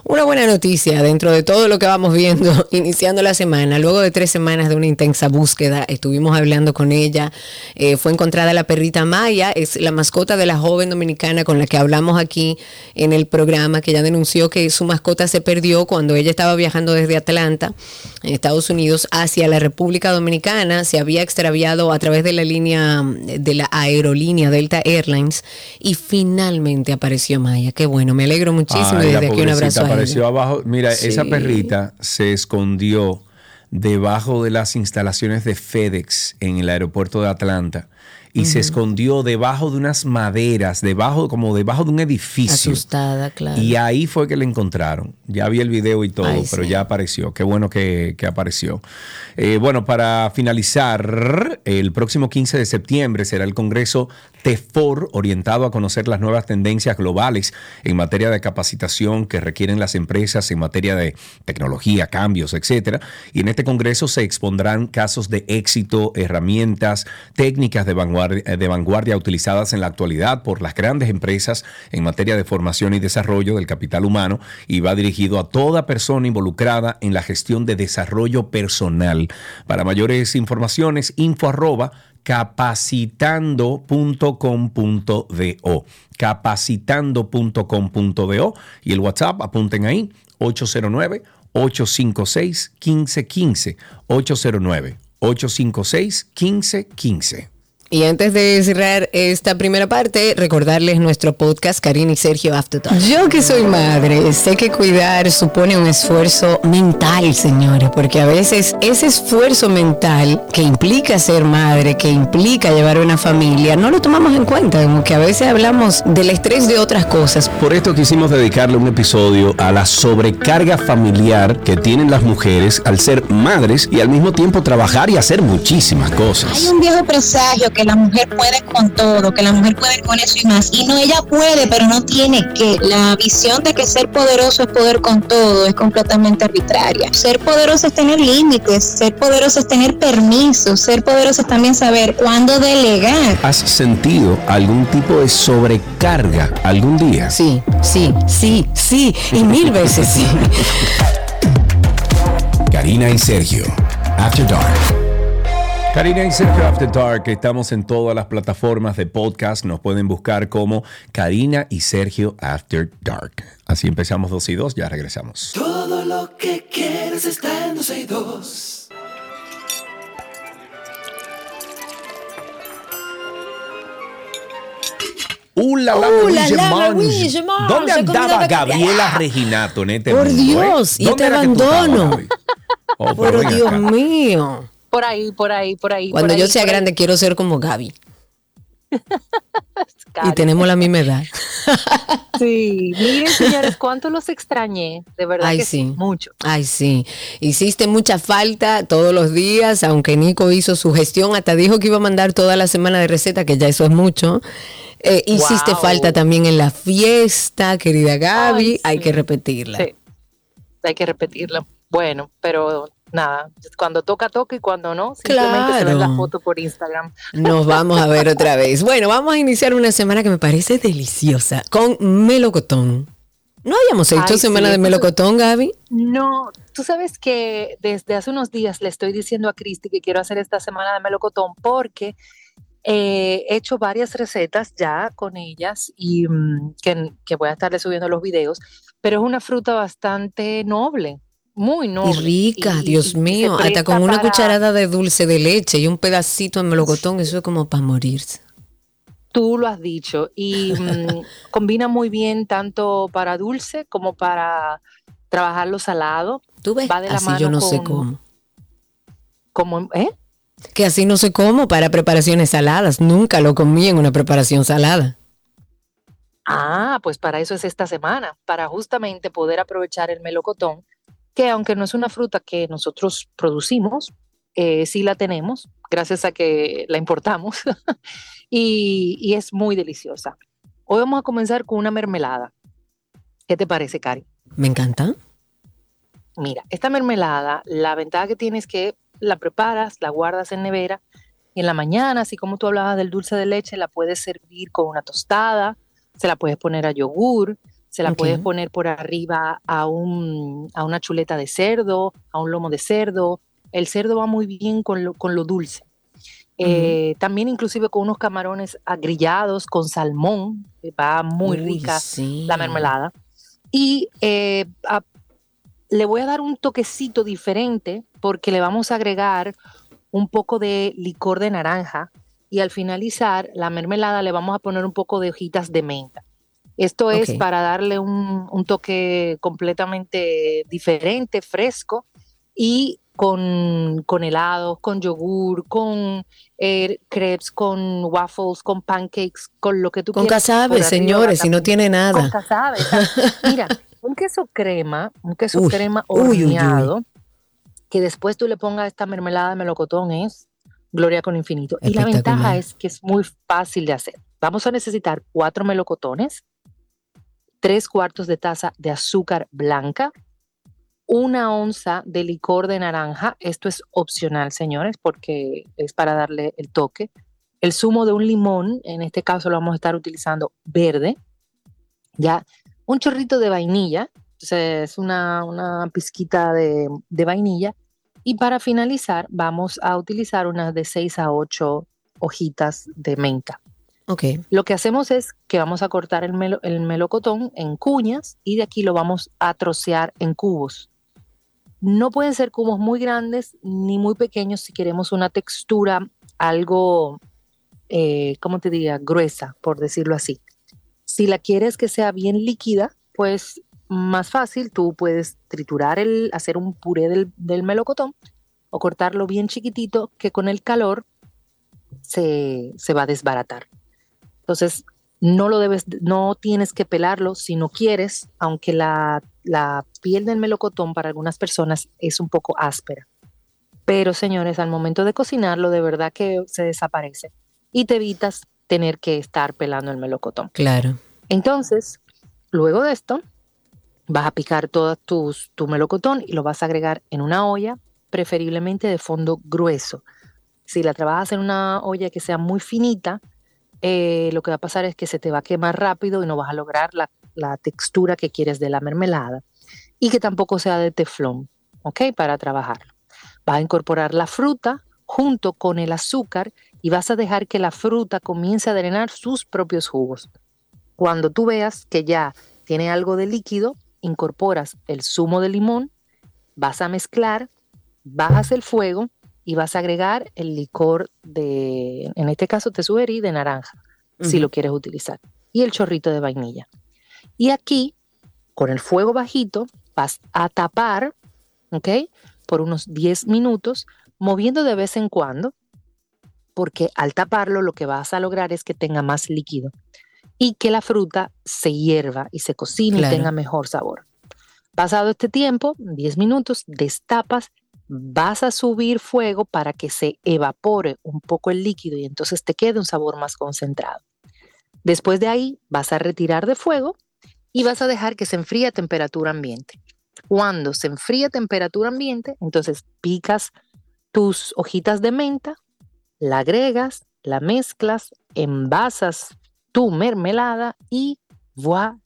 Una buena noticia dentro de todo lo que vamos viendo iniciando la semana. Luego de tres semanas de una intensa búsqueda, estuvimos hablando con ella. Eh, fue encontrada la perrita Maya, es la mascota de la joven dominicana con la que hablamos aquí en el programa, que ya denunció que su mascota se perdió cuando ella estaba viajando desde Atlanta, en Estados Unidos, hacia la República Dominicana. Se había extraviado a través de la línea de la aerolínea Delta Airlines y finalmente apareció Maya. Qué bueno, me alegro muchísimo y desde aquí un abrazo. A apareció abajo, mira, esa perrita se escondió debajo de las instalaciones de FedEx en el aeropuerto de Atlanta y se escondió debajo de unas maderas, debajo, como debajo de un edificio. Asustada, claro. Y ahí fue que la encontraron. Ya vi el video y todo, pero ya apareció. Qué bueno que, apareció. Eh, bueno, para finalizar, el próximo 15 de septiembre será el Congreso TEFOR, orientado a conocer las nuevas tendencias globales en materia de capacitación que requieren las empresas en materia de tecnología, cambios, etcétera. Y en este Congreso se expondrán casos de éxito, herramientas, técnicas de vanguardia eh, de vanguardia utilizadas en la actualidad por las grandes empresas en materia de formación y desarrollo del capital humano y va dirigido a toda persona involucrada en la gestión de desarrollo personal. Para mayores informaciones, info arroba capacitando.com.do capacitando.com.do y el WhatsApp, apunten ahí, 809 856 1515 809 856 1515 y antes de cerrar esta primera parte, recordarles nuestro podcast Karina y Sergio After Talk. Yo que soy madre, sé que cuidar supone un esfuerzo mental, señores, porque a veces ese esfuerzo mental que implica ser madre, que implica llevar una familia, no lo tomamos en cuenta, como que a veces hablamos del estrés de otras cosas. Por esto quisimos dedicarle un episodio a la sobrecarga familiar que tienen las mujeres al ser madres y al mismo tiempo trabajar y hacer muchísimas cosas. Hay un viejo presagio que la mujer puede con todo, que la mujer puede con eso y más. Y no, ella puede, pero no tiene que. La visión de que ser poderoso es poder con todo es completamente arbitraria. Ser poderoso es tener límites, ser poderoso es tener permisos, ser poderoso es también saber cuándo delegar. ¿Has sentido algún tipo de sobrecarga algún día? Sí, sí, sí, sí, y mil veces sí. Karina y Sergio, After Dark. Karina y Sergio After Dark, estamos en todas las plataformas de podcast. Nos pueden buscar como Karina y Sergio After Dark. Así empezamos 2 y 2, ya regresamos. Todo lo que quieres está en 2 y 2. ¡Uh, la, la, ¿Dónde andaba Gabriela Reginato en este Por Dios, y te abandono. Oh, Por Dios mío. Por ahí, por ahí, por ahí. Cuando yo sea grande quiero ser como Gaby. y tenemos la misma edad. sí, miren señores, cuánto los extrañé, de verdad Ay, que sí. mucho. Ay, sí. Hiciste mucha falta todos los días, aunque Nico hizo su gestión, hasta dijo que iba a mandar toda la semana de receta, que ya eso es mucho. Eh, hiciste falta también en la fiesta, querida Gaby, hay que repetirla. Sí, hay que repetirla. Bueno, pero nada, cuando toca, toca y cuando no, simplemente se ven la foto por Instagram. Nos vamos a ver otra vez. Bueno, vamos a iniciar una semana que me parece deliciosa con melocotón. ¿No habíamos hecho semana de melocotón, Gaby? No, tú sabes que desde hace unos días le estoy diciendo a Cristi que quiero hacer esta semana de melocotón porque eh, he hecho varias recetas ya con ellas y mm, que, que voy a estarle subiendo los videos, pero es una fruta bastante noble muy noble. Y rica, Dios mío, hasta con una cucharada de dulce de leche y un pedacito de melocotón, eso es como para morirse. Tú lo has dicho y mm, combina muy bien tanto para dulce como para trabajar lo salado. Tú ves, Va de la así yo no sé cómo. Como, ¿eh? Que así no sé cómo para preparaciones saladas. Nunca lo comí en una preparación salada. Ah, pues para eso es esta semana, para justamente poder aprovechar el melocotón que aunque no es una fruta que nosotros producimos, eh, sí la tenemos, gracias a que la importamos, y, es muy deliciosa. Hoy vamos a comenzar con una mermelada. ¿Qué te parece, Cari? Me encanta. Mira, esta mermelada, la ventaja que tienes es que la preparas, la guardas en nevera, y en la mañana, así como tú hablabas del dulce de leche, la puedes servir con una tostada, se la puedes poner a yogur, se la Ok. puedes poner por arriba a, un, a una chuleta de cerdo, a un lomo de cerdo. El cerdo va muy bien con lo, con lo dulce. Eh, También inclusive con unos camarones agrillados con salmón, que va muy Uy, rica sí. la mermelada. Y eh, a- le voy a dar un toquecito diferente porque le vamos a agregar un poco de licor de naranja y al finalizar la mermelada le vamos a poner un poco de hojitas de menta. Esto es Ok. para darle un, un toque completamente diferente, fresco y con, con helados, con yogur, con eh, crepes, con waffles, con pancakes, con lo que tú Con quieras. casabe, por arriba, señores, si no tiene Con nada. casabe, exacto. Mira, un queso crema, un queso Uy, crema uy, uy, uy. horneado, que después tú le pongas esta mermelada de melocotón es gloria con infinito. Y la ventaja es que es muy fácil de hacer. Vamos a necesitar cuatro melocotones, tres cuartos de taza de azúcar blanca, una onza de licor de naranja. Esto es opcional, señores, porque es para darle el toque. El zumo de un limón, en este caso lo vamos a estar utilizando verde. Ya, un chorrito de vainilla, entonces es una, una pizquita de, vainilla. Y para finalizar, vamos a utilizar unas de 6 a 8 hojitas de menta. Ok. Lo que hacemos es que vamos a cortar el melocotón en cuñas y de aquí lo vamos a trocear en cubos. No pueden ser cubos muy grandes ni muy pequeños si queremos una textura algo, eh, ¿cómo te diría? Gruesa, por decirlo así. Si la quieres que sea bien líquida, pues más fácil, tú puedes triturar el, hacer un puré del, del melocotón o cortarlo bien chiquitito que con el calor se, se va a desbaratar. Entonces, no lo debes, no tienes que pelarlo si no quieres, aunque la, la piel del melocotón para algunas personas es un poco áspera. Pero señores, al momento de cocinarlo, de verdad que se desaparece y te evitas tener que estar pelando el melocotón. Claro. Entonces, luego de esto, vas a picar todo tus, tu melocotón y lo vas a agregar en una olla, preferiblemente de fondo grueso. Si la trabajas en una olla que sea muy finita, eh, lo que va a pasar es que se te va a quemar rápido y no vas a lograr la, la textura que quieres de la mermelada y que tampoco sea de teflón, ¿ok? Para trabajarlo. Vas a incorporar la fruta junto con el azúcar y vas a dejar que la fruta comience a drenar sus propios jugos. Cuando tú veas que ya tiene algo de líquido, incorporas el zumo de limón, vas a mezclar, bajas el fuego y vas a agregar el licor de, en este caso te sugerí, de naranja, si lo quieres utilizar, y el chorrito de vainilla. Y aquí, con el fuego bajito, vas a tapar, ¿ok? Por unos 10 minutos, moviendo de vez en cuando, porque al taparlo lo que vas a lograr es que tenga más líquido y que la fruta se hierva y se cocine Claro. y tenga mejor sabor. Pasado este tiempo, 10 minutos, destapas, vas a subir fuego para que se evapore un poco el líquido y entonces te quede un sabor más concentrado. Después de ahí, vas a retirar de fuego y vas a dejar que se enfríe a temperatura ambiente. Cuando se enfríe a temperatura ambiente, entonces picas tus hojitas de menta, la agregas, la mezclas, envasas tu mermelada y voilà.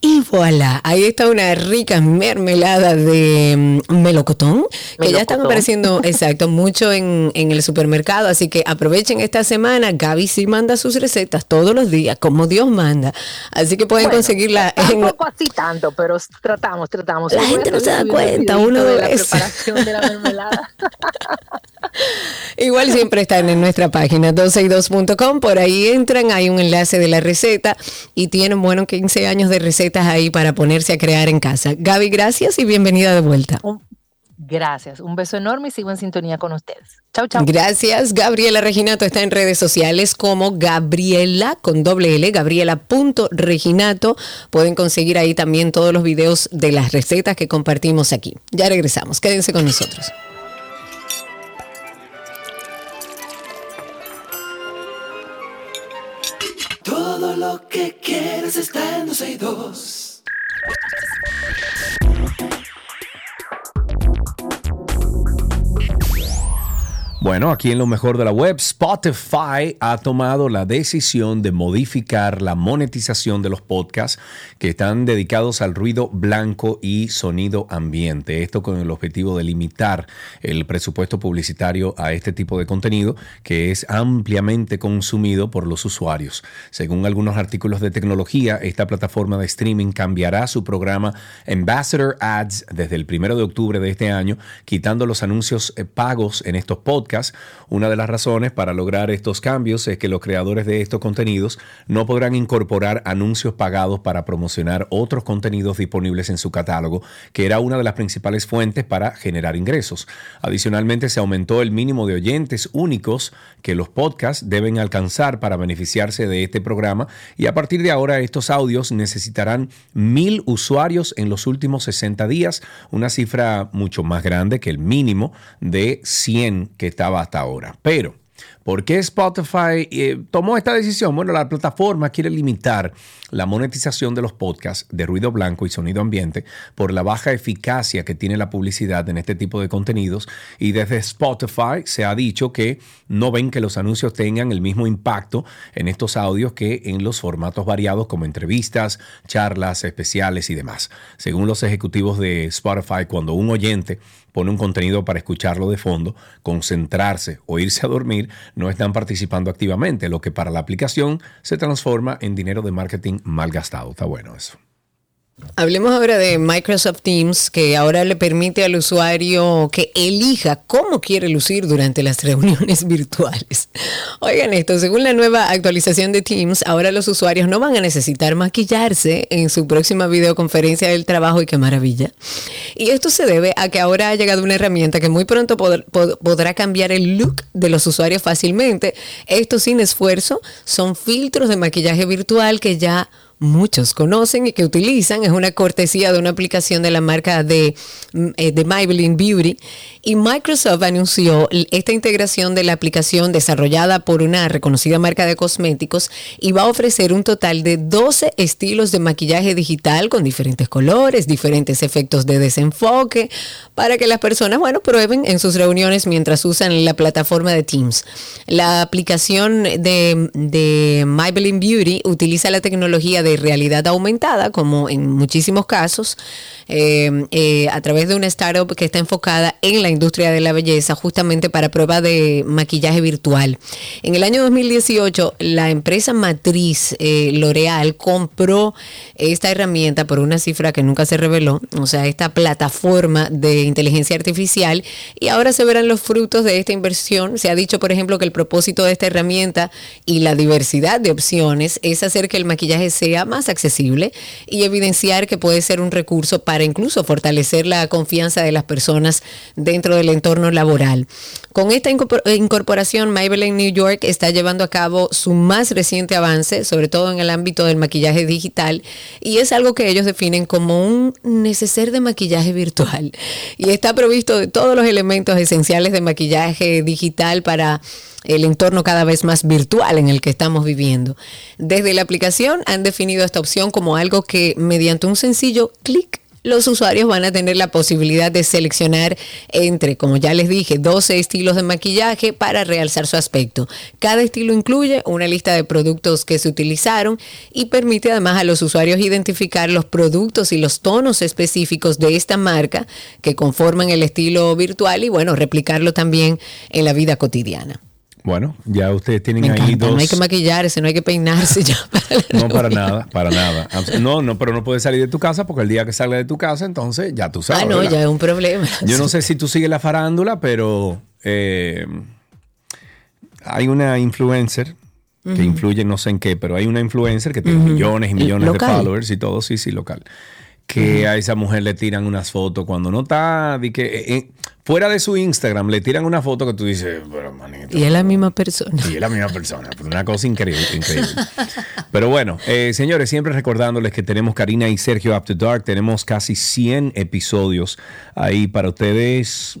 Y voilà, ahí está una rica mermelada de mm, melocotón, que ya están apareciendo, exacto, mucho en, en el supermercado, así que aprovechen esta semana, Gaby sí manda sus recetas todos los días, como Dios manda, así que pueden Bueno, conseguirla en... Tampoco así tanto, pero tratamos, tratamos. La gente no se da cuenta, uno de de la eso. preparación de la mermelada. Igual siempre están en nuestra página 262.com, por ahí entran, hay un enlace de la receta y tienen, bueno, 15 años de recetas ahí para ponerse a crear en casa. Gaby, gracias y bienvenida de vuelta. Gracias, un beso enorme y sigo en sintonía con ustedes. Chau, chau. Gracias. Gabriela Reginato está en redes sociales como Gabriela con doble L, gabriela.reginato. Pueden conseguir ahí también todos los videos de las recetas que compartimos aquí. Ya regresamos. Quédense con nosotros. Lo que quieres está en 12 y 2. Bueno, aquí en lo mejor de la web, Spotify ha tomado la decisión de modificar la monetización de los podcasts que están dedicados al ruido blanco y sonido ambiente. Esto con el objetivo de limitar el presupuesto publicitario a este tipo de contenido que es ampliamente consumido por los usuarios. Según algunos artículos de tecnología, esta plataforma de streaming cambiará su programa Ambassador Ads desde el primero de octubre de este año, quitando los anuncios eh, pagos en estos podcasts una de las razones para lograr estos cambios es que los creadores de estos contenidos no podrán incorporar anuncios pagados para promocionar otros contenidos disponibles en su catálogo, que era una de las principales fuentes para generar ingresos. Adicionalmente, se aumentó el mínimo de oyentes únicos que los podcasts deben alcanzar para beneficiarse de este programa y a partir de ahora estos audios necesitarán mil usuarios en los últimos 60 días, una cifra mucho más grande que el mínimo de 100 que hasta ahora. Pero ¿Por qué Spotify eh, tomó esta decisión? Bueno, la plataforma quiere limitar la monetización de los podcasts de ruido blanco y sonido ambiente por la baja eficacia que tiene la publicidad en este tipo de contenidos y desde Spotify se ha dicho que no ven que los anuncios tengan el mismo impacto en estos audios que en los formatos variados como entrevistas, charlas especiales y demás. Según los ejecutivos de Spotify, cuando un oyente pone un contenido para escucharlo de fondo, concentrarse o irse a dormir, no están participando activamente, lo que para la aplicación se transforma en dinero de marketing mal gastado. Está bueno eso. Hablemos ahora de Microsoft Teams, que ahora le permite al usuario que elija cómo quiere lucir durante las reuniones virtuales. Oigan esto, según la nueva actualización de Teams, ahora los usuarios no van a necesitar maquillarse en su próxima videoconferencia del trabajo y qué maravilla. Y esto se debe a que ahora ha llegado una herramienta que muy pronto podrá cambiar el look de los usuarios fácilmente. Esto sin esfuerzo son filtros de maquillaje virtual que ya muchos conocen y que utilizan. Es una cortesía de una aplicación de la marca de, mm, eh, de Maybelline Beauty. Y Microsoft anunció esta integración de la aplicación desarrollada por una reconocida marca de cosméticos y va a ofrecer un total de 12 estilos de maquillaje digital con diferentes colores, diferentes efectos de desenfoque, para que las personas, bueno, prueben en sus reuniones mientras usan la plataforma de Teams. La aplicación de, de Maybelline Beauty utiliza la tecnología de realidad aumentada, como en muchísimos casos, eh, eh, a través de una startup que está enfocada en la industria de la belleza, justamente para prueba de maquillaje virtual. En el año 2018, la empresa matriz eh, L'Oreal compró esta herramienta por una cifra que nunca se reveló, o sea, esta plataforma de inteligencia artificial, y ahora se verán los frutos de esta inversión. Se ha dicho, por ejemplo, que el propósito de esta herramienta y la diversidad de opciones es hacer que el maquillaje sea más accesible y evidenciar que puede ser un recurso para incluso fortalecer la confianza de las personas dentro del entorno laboral. Con esta incorporación, Maybelline New York está llevando a cabo su más reciente avance, sobre todo en el ámbito del maquillaje digital, y es algo que ellos definen como un neceser de maquillaje virtual. Y está provisto de todos los elementos esenciales de maquillaje digital para el entorno cada vez más virtual en el que estamos viviendo. Desde la aplicación han definido esta opción como algo que mediante un sencillo clic los usuarios van a tener la posibilidad de seleccionar entre, como ya les dije, 12 estilos de maquillaje para realzar su aspecto. Cada estilo incluye una lista de productos que se utilizaron y permite además a los usuarios identificar los productos y los tonos específicos de esta marca que conforman el estilo virtual y bueno, replicarlo también en la vida cotidiana. Bueno, ya ustedes tienen ahí dos. No hay que maquillarse, no hay que peinarse ya. no, para nada, para nada. No, no, pero no puedes salir de tu casa porque el día que salga de tu casa, entonces ya tú sabes. Ah, no, ya es un problema. Yo no sé si tú sigues la farándula, pero eh, hay una influencer que influye no sé en qué, pero hay una influencer que tiene millones y millones de followers y todo, sí, sí, local que a esa mujer le tiran unas fotos cuando no está, que, eh, eh, fuera de su Instagram le tiran una foto que tú dices, pero manito. Y es la misma persona. Y es la misma persona, una cosa increíble, increíble. pero bueno, eh, señores, siempre recordándoles que tenemos Karina y Sergio After Dark, tenemos casi 100 episodios ahí para ustedes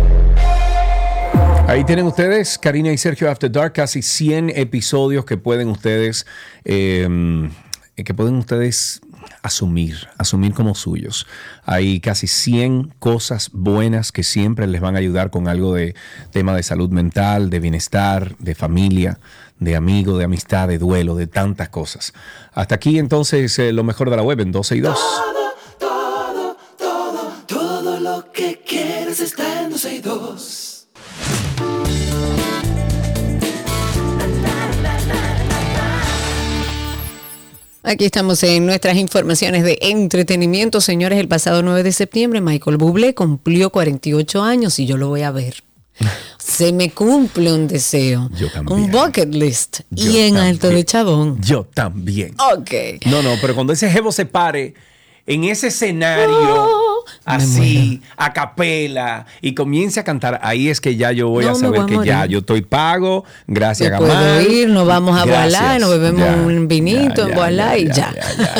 Ahí tienen ustedes, Karina y Sergio After Dark, casi 100 episodios que pueden ustedes, eh, que pueden ustedes asumir, asumir como suyos. Hay casi 100 cosas buenas que siempre les van a ayudar con algo de tema de salud mental, de bienestar, de familia, de amigo, de amistad, de duelo, de tantas cosas. Hasta aquí entonces eh, lo mejor de la web en 12 y 2. Todo, todo, todo lo que quieres está en 12 y 2. Aquí estamos en nuestras informaciones de entretenimiento. Señores, el pasado 9 de septiembre Michael Bublé cumplió 48 años y yo lo voy a ver. Se me cumple un deseo. Yo también. Un bucket list. Yo y en alto de chabón. Yo también. Ok. No, no, pero cuando ese jevo se pare en ese escenario, Oh, así, a capela, y comience a cantar, ahí es que ya yo voy No, a saber voy a que ya yo estoy pago, gracias puedo Gamal. ir, nos vamos a. Voilá, nos bebemos Ya, un vinito en Voilá y ya.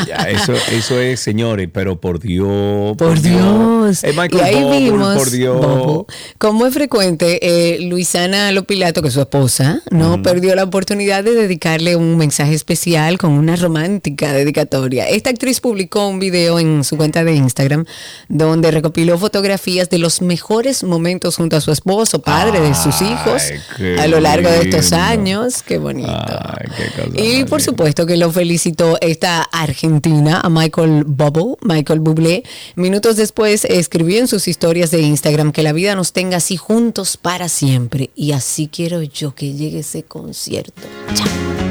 Ya. Eso, eso es, señores, pero por Dios. Por Dios. Es Michael y ahí vimos, por Dios. Bobo, como es frecuente, eh, Luisana Lopilato, que es su esposa, no perdió la oportunidad de dedicarle un mensaje especial con una romántica dedicatoria. Esta actriz publicó un video en su cuenta de Instagram donde recopiló fotografías de los mejores momentos junto a su esposo, padre de sus hijos, a lo largo de estos años. Qué bonito. Ay, qué y por supuesto que lo felicitó esta argentina, a Michael Bubble, Michael Bublé. Minutos después escribió en sus historias de Instagram que la vida nos tenga así juntos para siempre. Y así quiero yo que llegue ese concierto. Chao.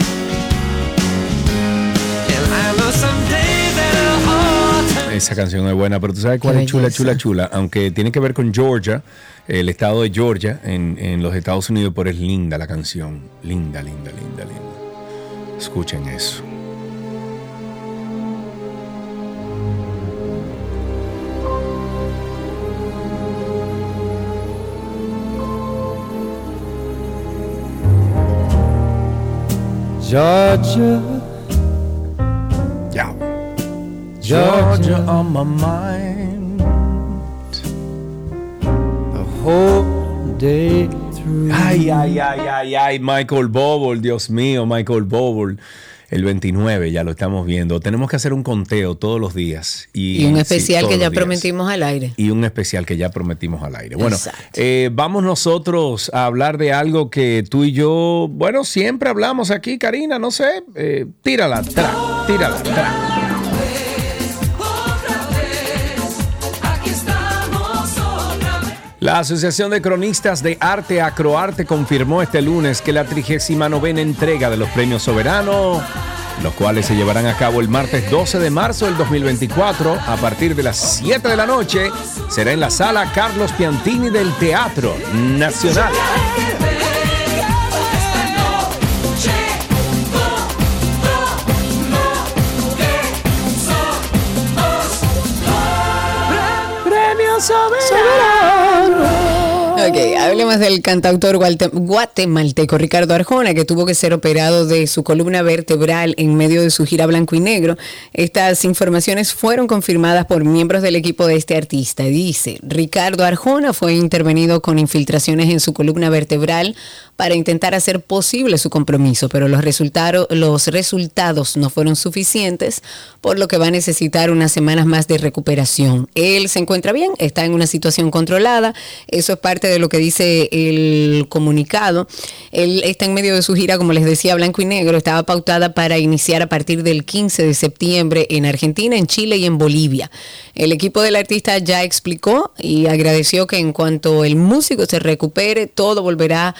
Esa canción es buena, pero tú sabes cuál Qué es chula, belleza. chula, chula. Aunque tiene que ver con Georgia, el estado de Georgia en, en los Estados Unidos, pero es linda la canción. Linda, linda, linda, linda. Escuchen eso. Georgia, Ya. Georgia, on my mind. the whole day through. Ay, ay, ay, ay, ay, Michael Bobble, Dios mío, Michael Bobble. El 29 ya lo estamos viendo. Tenemos que hacer un conteo todos los días. Y, Y un especial que ya prometimos al aire. y un especial que ya prometimos al aire. Bueno, eh, vamos nosotros a hablar de algo que tú y yo, bueno, siempre hablamos aquí, Karina, no sé, eh, tírala, tra, tírala, tra. La Asociación de Cronistas de Arte Acroarte confirmó este lunes que la 39 entrega de los premios Soberano, los cuales se llevarán a cabo el martes 12 de marzo del 2024 a partir de las 7 de la noche, será en la sala Carlos Piantini del Teatro Nacional. Ok, hablemos del cantautor guatemalteco Ricardo Arjona, que tuvo que ser operado de su columna vertebral en medio de su gira blanco y negro. Estas informaciones fueron confirmadas por miembros del equipo de este artista. Dice, Ricardo Arjona fue intervenido con infiltraciones en su columna vertebral para intentar hacer posible su compromiso, pero los, los resultados no fueron suficientes, por lo que va a necesitar unas semanas más de recuperación. Él se encuentra bien, está en una situación controlada, eso es parte de lo que dice el comunicado. Él está en medio de su gira, como les decía, blanco y negro, estaba pautada para iniciar a partir del 15 de septiembre en Argentina, en Chile y en Bolivia. El equipo del artista ya explicó y agradeció que en cuanto el músico se recupere, todo volverá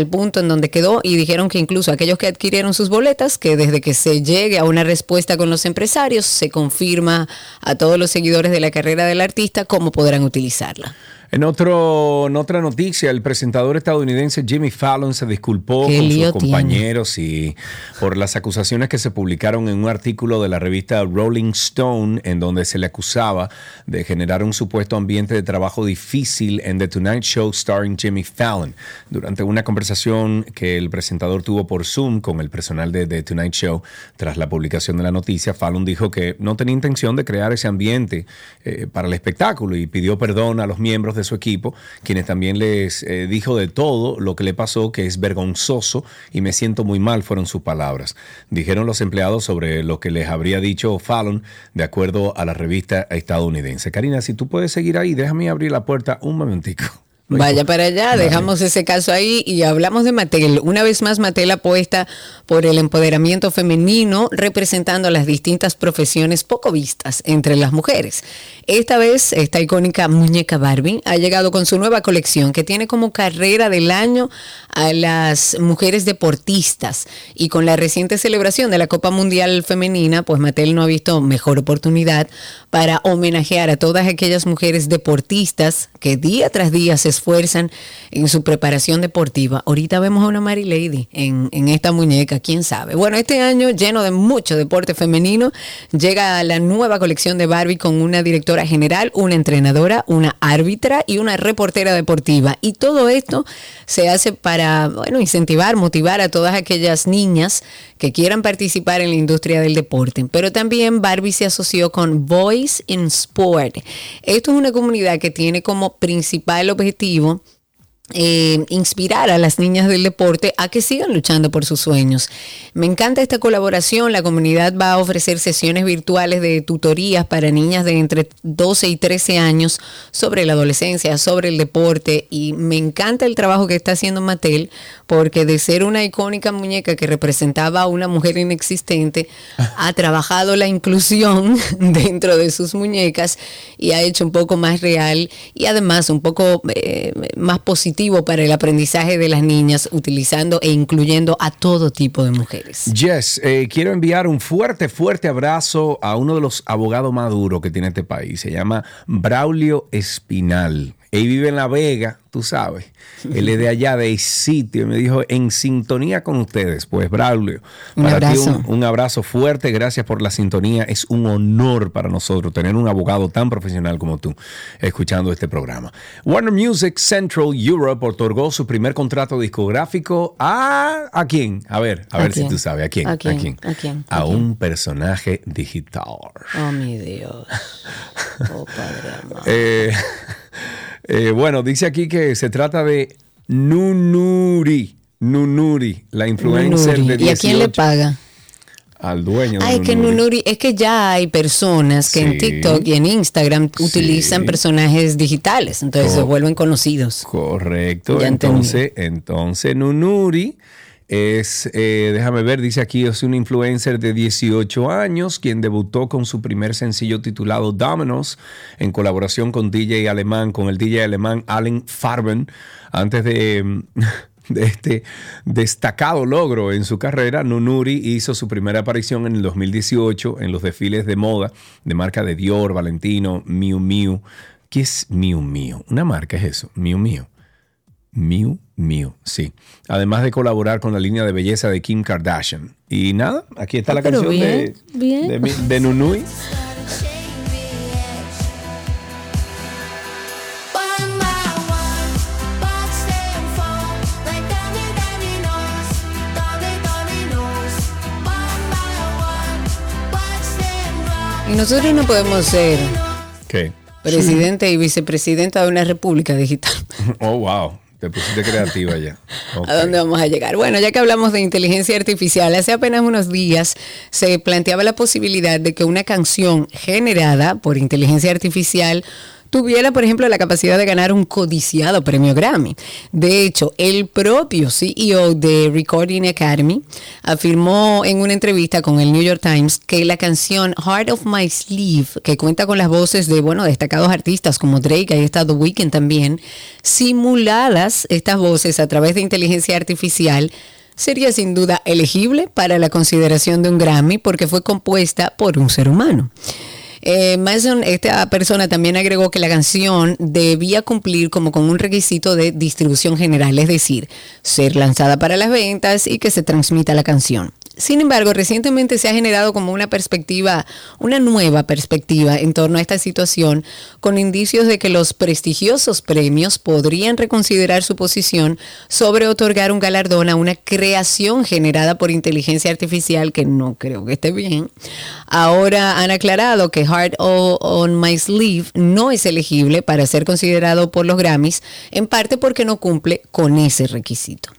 al punto en donde quedó y dijeron que incluso aquellos que adquirieron sus boletas, que desde que se llegue a una respuesta con los empresarios, se confirma a todos los seguidores de la carrera del artista cómo podrán utilizarla. En, otro, en otra noticia, el presentador estadounidense Jimmy Fallon se disculpó con sus compañeros y por las acusaciones que se publicaron en un artículo de la revista Rolling Stone en donde se le acusaba de generar un supuesto ambiente de trabajo difícil en The Tonight Show starring Jimmy Fallon. Durante una conversación que el presentador tuvo por Zoom con el personal de The Tonight Show tras la publicación de la noticia, Fallon dijo que no tenía intención de crear ese ambiente eh, para el espectáculo y pidió perdón a los miembros de de su equipo, quienes también les eh, dijo de todo lo que le pasó, que es vergonzoso y me siento muy mal, fueron sus palabras. Dijeron los empleados sobre lo que les habría dicho Fallon, de acuerdo a la revista estadounidense. Karina, si tú puedes seguir ahí, déjame abrir la puerta un momentico. Vaya para allá, dejamos ese caso ahí y hablamos de Mattel. Una vez más, Mattel apuesta por el empoderamiento femenino, representando las distintas profesiones poco vistas entre las mujeres. Esta vez, esta icónica muñeca Barbie ha llegado con su nueva colección que tiene como carrera del año a las mujeres deportistas. Y con la reciente celebración de la Copa Mundial Femenina, pues Mattel no ha visto mejor oportunidad para homenajear a todas aquellas mujeres deportistas que día tras día se esfuerzan en su preparación deportiva. Ahorita vemos a una Mary Lady en, en esta muñeca, quién sabe. Bueno, este año lleno de mucho deporte femenino, llega la nueva colección de Barbie con una directora general, una entrenadora, una árbitra y una reportera deportiva. Y todo esto se hace para, bueno, incentivar, motivar a todas aquellas niñas que quieran participar en la industria del deporte. Pero también Barbie se asoció con Voice in Sport. Esto es una comunidad que tiene como principal objetivo eh, inspirar a las niñas del deporte a que sigan luchando por sus sueños. Me encanta esta colaboración. La comunidad va a ofrecer sesiones virtuales de tutorías para niñas de entre 12 y 13 años sobre la adolescencia, sobre el deporte. Y me encanta el trabajo que está haciendo Mattel porque de ser una icónica muñeca que representaba a una mujer inexistente, ha trabajado la inclusión dentro de sus muñecas y ha hecho un poco más real y además un poco... Eh, más positivo para el aprendizaje de las niñas, utilizando e incluyendo a todo tipo de mujeres. Yes, eh, quiero enviar un fuerte, fuerte abrazo a uno de los abogados más duros que tiene este país. Se llama Braulio Espinal. Él vive en La Vega, tú sabes. Él es de allá, de sitio. Me dijo, en sintonía con ustedes. Pues, Braulio, un abrazo. un, abrazo fuerte. Gracias por la sintonía. Es un honor para nosotros tener un abogado tan profesional como tú escuchando este programa. Warner Music Central Europe otorgó su primer contrato discográfico a... ¿A quién? A ver, a, ver si tú sabes. ¿A quién? ¿A quién? ¿A quién? A, un personaje digital. Oh, mi Dios. Oh, Padre amado. eh, eh, bueno, dice aquí que se trata de Nunuri. Nunuri, la influencer Nunuri. de 18. ¿Y a quién le paga? Al dueño de Ay, es que Nunuri, es que ya hay personas que en. TikTok y en Instagram utilizan Sí. personajes digitales, entonces se vuelven conocidos. Correcto. Ya entendí. entonces, entonces Nunuri es, eh, déjame ver, dice aquí, es un influencer de 18 años quien debutó con su primer sencillo titulado Dominoes en colaboración con DJ alemán, con el DJ alemán Allen Farben. Antes de, de este destacado logro en su carrera, Nunuri hizo su primera aparición en el 2018 en los desfiles de moda de marca de Dior, Valentino, Miu Miu. ¿Qué es Miu Miu? Una marca es eso, Miu Miu. Miu mío, sí. Además de colaborar con la línea de belleza de Kim Kardashian. Y nada, aquí está ah, la canción de, bien. de. Nosotros no podemos ser presidente y vicepresidenta de una república digital. Oh, wow. Te pusiste creativa ya. ¿A dónde vamos a llegar? Bueno, ya que hablamos de inteligencia artificial, hace apenas unos días se planteaba la posibilidad de que una canción generada por inteligencia artificial tuviera, por ejemplo, la capacidad de ganar un codiciado premio Grammy. De hecho, el propio CEO de Recording Academy afirmó en una entrevista con el New York Times que la canción Heart of My Sleeve, que cuenta con las voces de, bueno, destacados artistas como Drake, ahí está The también, simuladas estas voces a través de inteligencia artificial, sería sin duda elegible para la consideración de un Grammy porque fue compuesta por un ser humano. Eh, Mason, esta persona también agregó que la canción debía cumplir como con un requisito de distribución general, es decir, ser lanzada para las ventas y que se transmita la canción. Sin embargo, recientemente se ha generado como una perspectiva, una nueva perspectiva en torno a esta situación, con indicios de que los prestigiosos premios podrían reconsiderar su posición sobre otorgar un galardón a una creación generada por inteligencia artificial, que no creo que esté bien. Ahora han aclarado que Heart O- on My Sleeve no es elegible para ser considerado por los Grammys, en parte porque no cumple con ese requisito.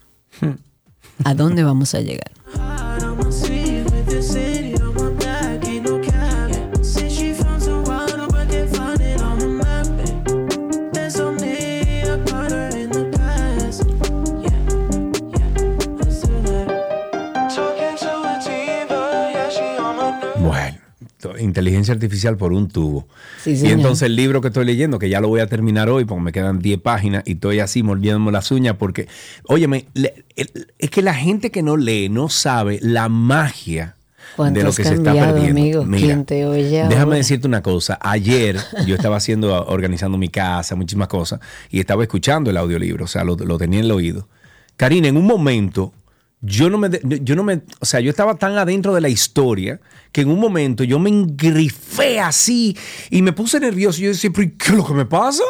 ¿A dónde vamos a llegar? Bueno, inteligencia artificial por un tubo. Sí, y entonces el libro que estoy leyendo, que ya lo voy a terminar hoy porque me quedan 10 páginas y estoy así mordiéndome las uñas porque, óyeme, es que la gente que no lee no sabe la magia ¿Cuánto de lo que se está perdiendo. amigo? Mira, ¿Quién te oye déjame ahora? decirte una cosa. Ayer yo estaba haciendo, organizando mi casa, muchísimas cosas, y estaba escuchando el audiolibro, o sea, lo, lo tenía en el oído. Karina, en un momento, yo no me, yo no me, o sea, yo estaba tan adentro de la historia que en un momento yo me engrifé así y me puse nervioso. Yo decía, ¿pero qué es lo que me pasa?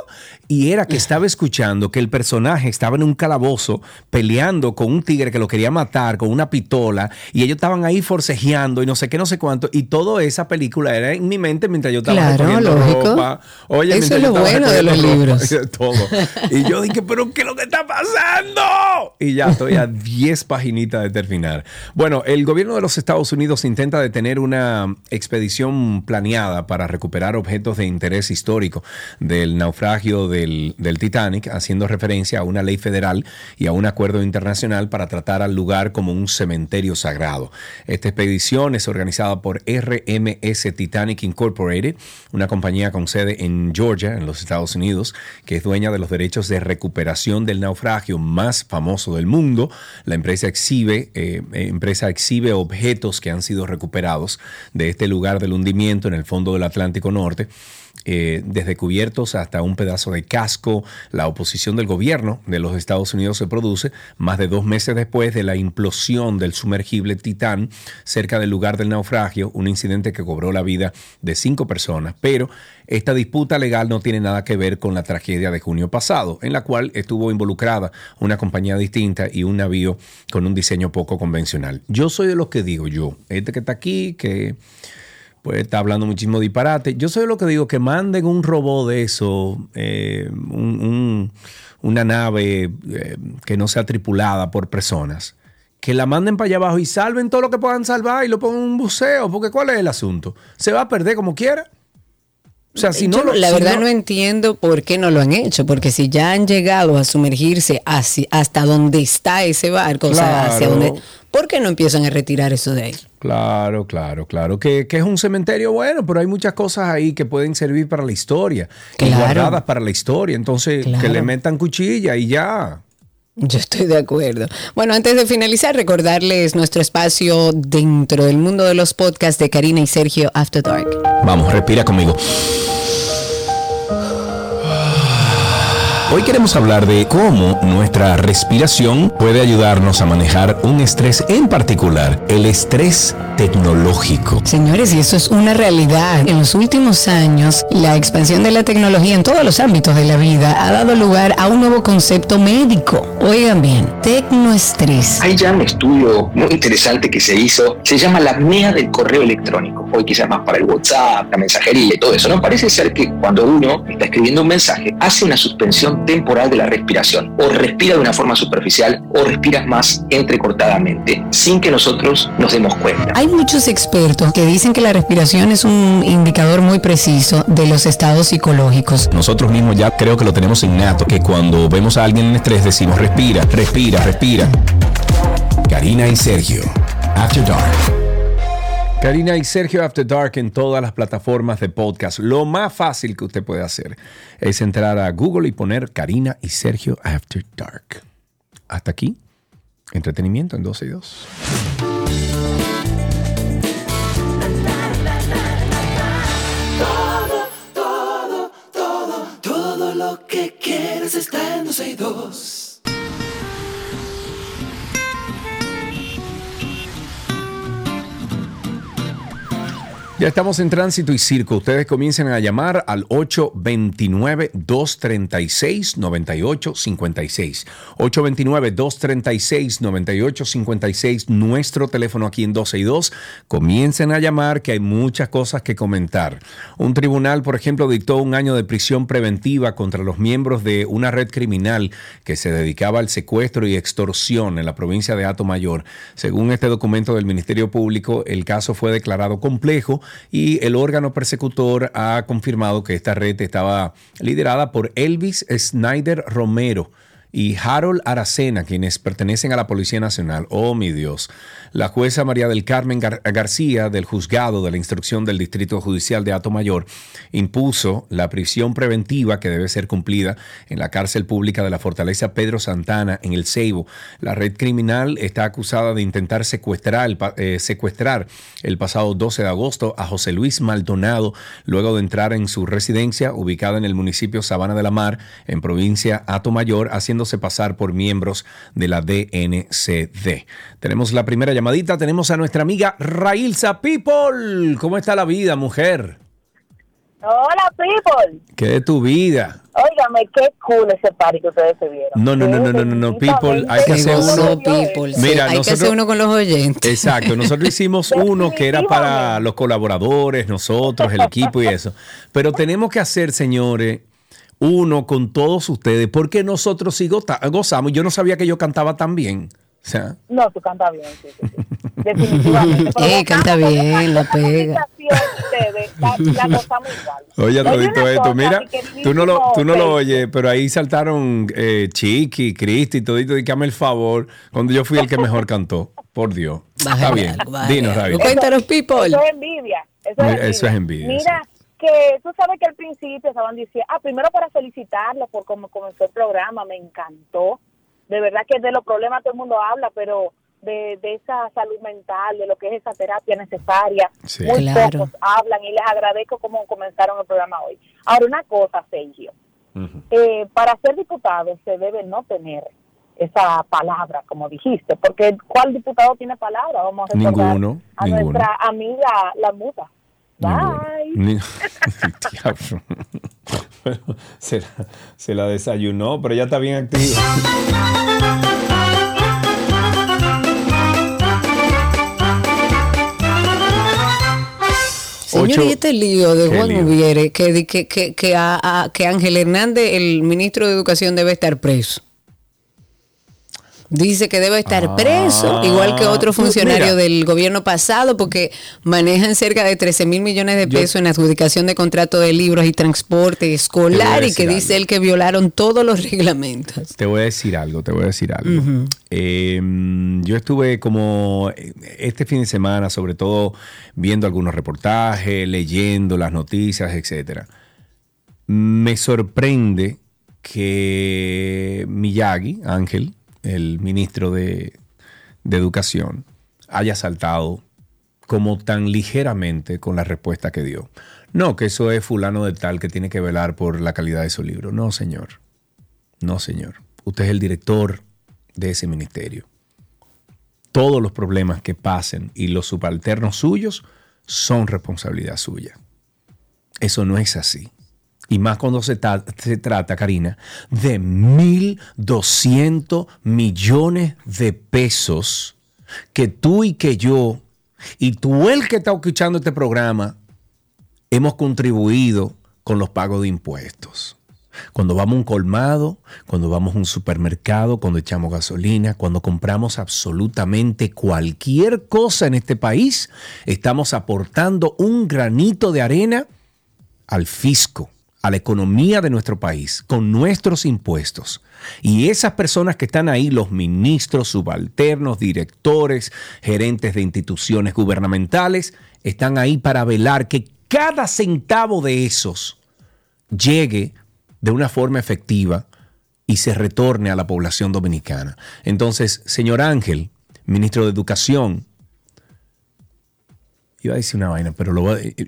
Y era que estaba escuchando que el personaje estaba en un calabozo peleando con un tigre que lo quería matar con una pistola y ellos estaban ahí forcejeando y no sé qué, no sé cuánto. Y toda esa película era en mi mente mientras yo estaba Claro, lógico. ropa. Oye, Eso es lo bueno de los ropa libros. y todo. Y yo dije, pero ¿qué es lo que está pasando? Y ya estoy a 10 de terminar. Bueno, el gobierno de los Estados Unidos intenta detener una expedición planeada para recuperar objetos de interés histórico del naufragio del, Titanic, haciendo referencia a una ley federal y a un acuerdo internacional para tratar al lugar como un cementerio sagrado. Esta expedición es organizada por RMS Titanic Incorporated, una compañía con sede en Georgia, en los Estados Unidos, que es dueña de los derechos de recuperación del naufragio más famoso del mundo. La empresa exhibe, eh, empresa exhibe objetos que han sido recuperados de este lugar del hundimiento en el fondo del Atlántico Norte. Eh, desde cubiertos hasta un pedazo de casco. La oposición del gobierno de los Estados Unidos se produce más de dos meses después de la implosión del sumergible Titán cerca del lugar del naufragio, un incidente que cobró la vida de cinco personas. Pero esta disputa legal no tiene nada que ver con la tragedia de junio pasado, en la cual estuvo involucrada una compañía distinta y un navío con un diseño poco convencional. Yo soy de los que digo yo, este que está aquí, que pues está hablando muchísimo disparate. Yo soy lo que digo que manden un robot de eso, eh, un- un- una nave eh, que no sea tripulada por personas. Que la manden para allá abajo y salven todo lo que puedan salvar y lo pongan en un buceo. Porque ¿cuál es el asunto? Se va a perder como quiera. O sea, si no Yo lo- la si verdad no... entiendo por qué no lo han hecho, porque si ya han llegado a sumergirse hacia- hasta donde está ese barco, o sea, hacia donde, ¿por qué no empiezan a retirar eso de ahí? Claro, claro, claro. Que, que es un cementerio bueno, pero hay muchas cosas ahí que pueden servir para la historia. Y Claro. guardadas para la historia. Entonces, que le metan cuchilla y ya. Yo estoy de acuerdo. Bueno, antes de finalizar, recordarles nuestro espacio dentro del mundo de los podcasts de Karina y Sergio After Dark. Vamos, respira conmigo. Hoy queremos hablar de cómo nuestra respiración puede ayudarnos a manejar un estrés en particular, el estrés tecnológico. Señores, y eso es una realidad. En los últimos años, la expansión de la tecnología en todos los ámbitos de la vida ha dado lugar a un nuevo concepto médico. Oigan bien, tecnoestrés. Hay ya un estudio muy interesante que se hizo, se llama la apnea del correo electrónico, hoy quizás más para el WhatsApp, la mensajería y todo eso, ¿no? Parece ser que cuando uno está escribiendo un mensaje, hace una suspensión temporal de la respiración, o respira de una forma superficial, o respiras más entrecortadamente, sin que nosotros nos demos cuenta. Hay muchos expertos que dicen que la respiración es un indicador muy preciso de los estados psicológicos. Nosotros mismos ya creo que lo tenemos innato, que cuando vemos a alguien en estrés decimos respira, respira, respira. Karina y Sergio, After Dark. Karina y Sergio After Dark en todas las plataformas de podcast. Lo más fácil que usted puede hacer es entrar a Google y poner Karina y Sergio After Dark. Hasta aquí, entretenimiento en 12 y 2. Todo, todo, todo, todo lo que quieres está en 12 y 2. Ya estamos en tránsito y circo. Ustedes comiencen a llamar al 829-236-9856. 829-236-9856. Nuestro teléfono aquí en 12 y 2. Comiencen a llamar que hay muchas cosas que comentar. Un tribunal, por ejemplo, dictó un año de prisión preventiva contra los miembros de una red criminal que se dedicaba al secuestro y extorsión en la provincia de Ato Mayor. Según este documento del Ministerio Público, el caso fue declarado complejo y el órgano persecutor ha confirmado que esta red estaba liderada por Elvis Snyder Romero y Harold Aracena, quienes pertenecen a la Policía Nacional. Oh, mi Dios. La jueza María del Carmen Gar García, del juzgado de la instrucción del Distrito Judicial de Mayor, impuso la prisión preventiva que debe ser cumplida en la cárcel pública de la Fortaleza Pedro Santana, en el Ceibo. La red criminal está acusada de intentar secuestrar el, eh, secuestrar el pasado 12 de agosto a José Luis Maldonado, luego de entrar en su residencia ubicada en el municipio Sabana de la Mar, en provincia Mayor, haciéndose pasar por miembros de la DNCD. Tenemos la primera llamadita, tenemos a nuestra amiga Railsa People. ¿Cómo está la vida, mujer? Hola, people. ¿Qué de tu vida? Óigame, qué cool ese party que ustedes se vieron. No, no, no, no, no, no, no, people. Hay que hacer uno. people. Mira, hay que hacer uno con los oyentes. Exacto. Nosotros hicimos uno que era para los colaboradores, nosotros, el equipo y eso. Pero tenemos que hacer, señores, uno con todos ustedes, porque nosotros sí gozamos. Yo no sabía que yo cantaba tan bien. O sea. No, tú cantas bien, sí, sí, sí. Definitivamente. Eh, canta bien, la pega. Oye, todito esto, mira, tú no, lo, tú no lo oyes, pero ahí saltaron eh, Chiqui, Cristi, todito, dígame el favor, cuando yo fui el que mejor cantó. Por Dios. Está bien. Dinos, David. Cuéntanos, people. Eso es envidia. Eso es envidia. Eso es envidia Mira, que tú sabes que al principio estaban diciendo, ah, primero para felicitarlo por cómo comenzó el programa, me encantó. De verdad que de los problemas todo el mundo habla, pero de, de esa salud mental, de lo que es esa terapia necesaria, muy pocos hablan y les agradezco cómo comenzaron el programa hoy. Ahora, una cosa, Sergio, eh, para ser diputado se debe no tener esa palabra, como dijiste, porque ¿cuál diputado tiene palabra? Vamos a ninguno, a nuestra amiga la muda. Bye. se, la, se la desayunó, pero ya está bien activa. Señor, y este lío de Juan Ubiere, que, que, que, que, a, a, que Ángel Hernández, el ministro de Educación, debe estar preso. Dice que debe estar preso, Ah, igual que otro funcionario mira. del gobierno pasado, porque manejan cerca de 13 mil millones de Yo- pesos en adjudicación de contrato de libros y transporte escolar y que dice él que violaron todos los reglamentos. Te voy a decir algo, te voy a decir algo. Eh, yo estuve como este fin de semana, sobre todo viendo algunos reportajes, leyendo las noticias, etcétera. Me sorprende que Miyagi, Ángel, el ministro de, Educación, haya saltado como tan ligeramente con la respuesta que dio. No, que eso es fulano de tal que tiene que velar por la calidad de su libro. No, señor. No, señor. Usted es el director de ese ministerio. Todos los problemas que pasen y los subalternos suyos son responsabilidad suya. Eso no es así. Y más cuando se, trata, Karina, de 1.200 millones de pesos que tú y que yo, y tú el que está escuchando este programa, hemos contribuido con los pagos de impuestos. Cuando vamos a un colmado, cuando vamos a un supermercado, cuando echamos gasolina, cuando compramos absolutamente cualquier cosa en este país, estamos aportando un granito de arena al fisco, a la economía de nuestro país, con nuestros impuestos. Y esas personas que están ahí, los ministros, subalternos, directores, gerentes de instituciones gubernamentales, están ahí para velar que cada centavo de esos llegue de una forma efectiva y se retorne a la población dominicana. Entonces, señor Ángel, ministro de Educación, iba a decir una vaina, pero lo eh, eh,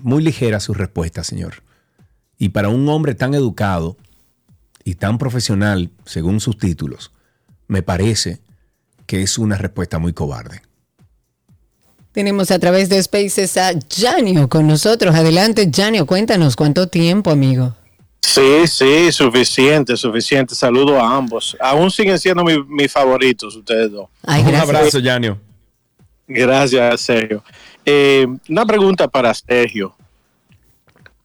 muy ligera su respuesta, señor. Y para un hombre tan educado y tan profesional, según sus títulos, me parece que es una respuesta muy cobarde. Tenemos a través de Spaces a Janio con nosotros. Adelante, Janio, cuéntanos cuánto tiempo, amigo. Sí, sí, suficiente, suficiente. Saludo a ambos. Aún siguen siendo mis favoritos ustedes dos. Un abrazo, Janio. Gracias, Sergio. Eh, una pregunta para Sergio.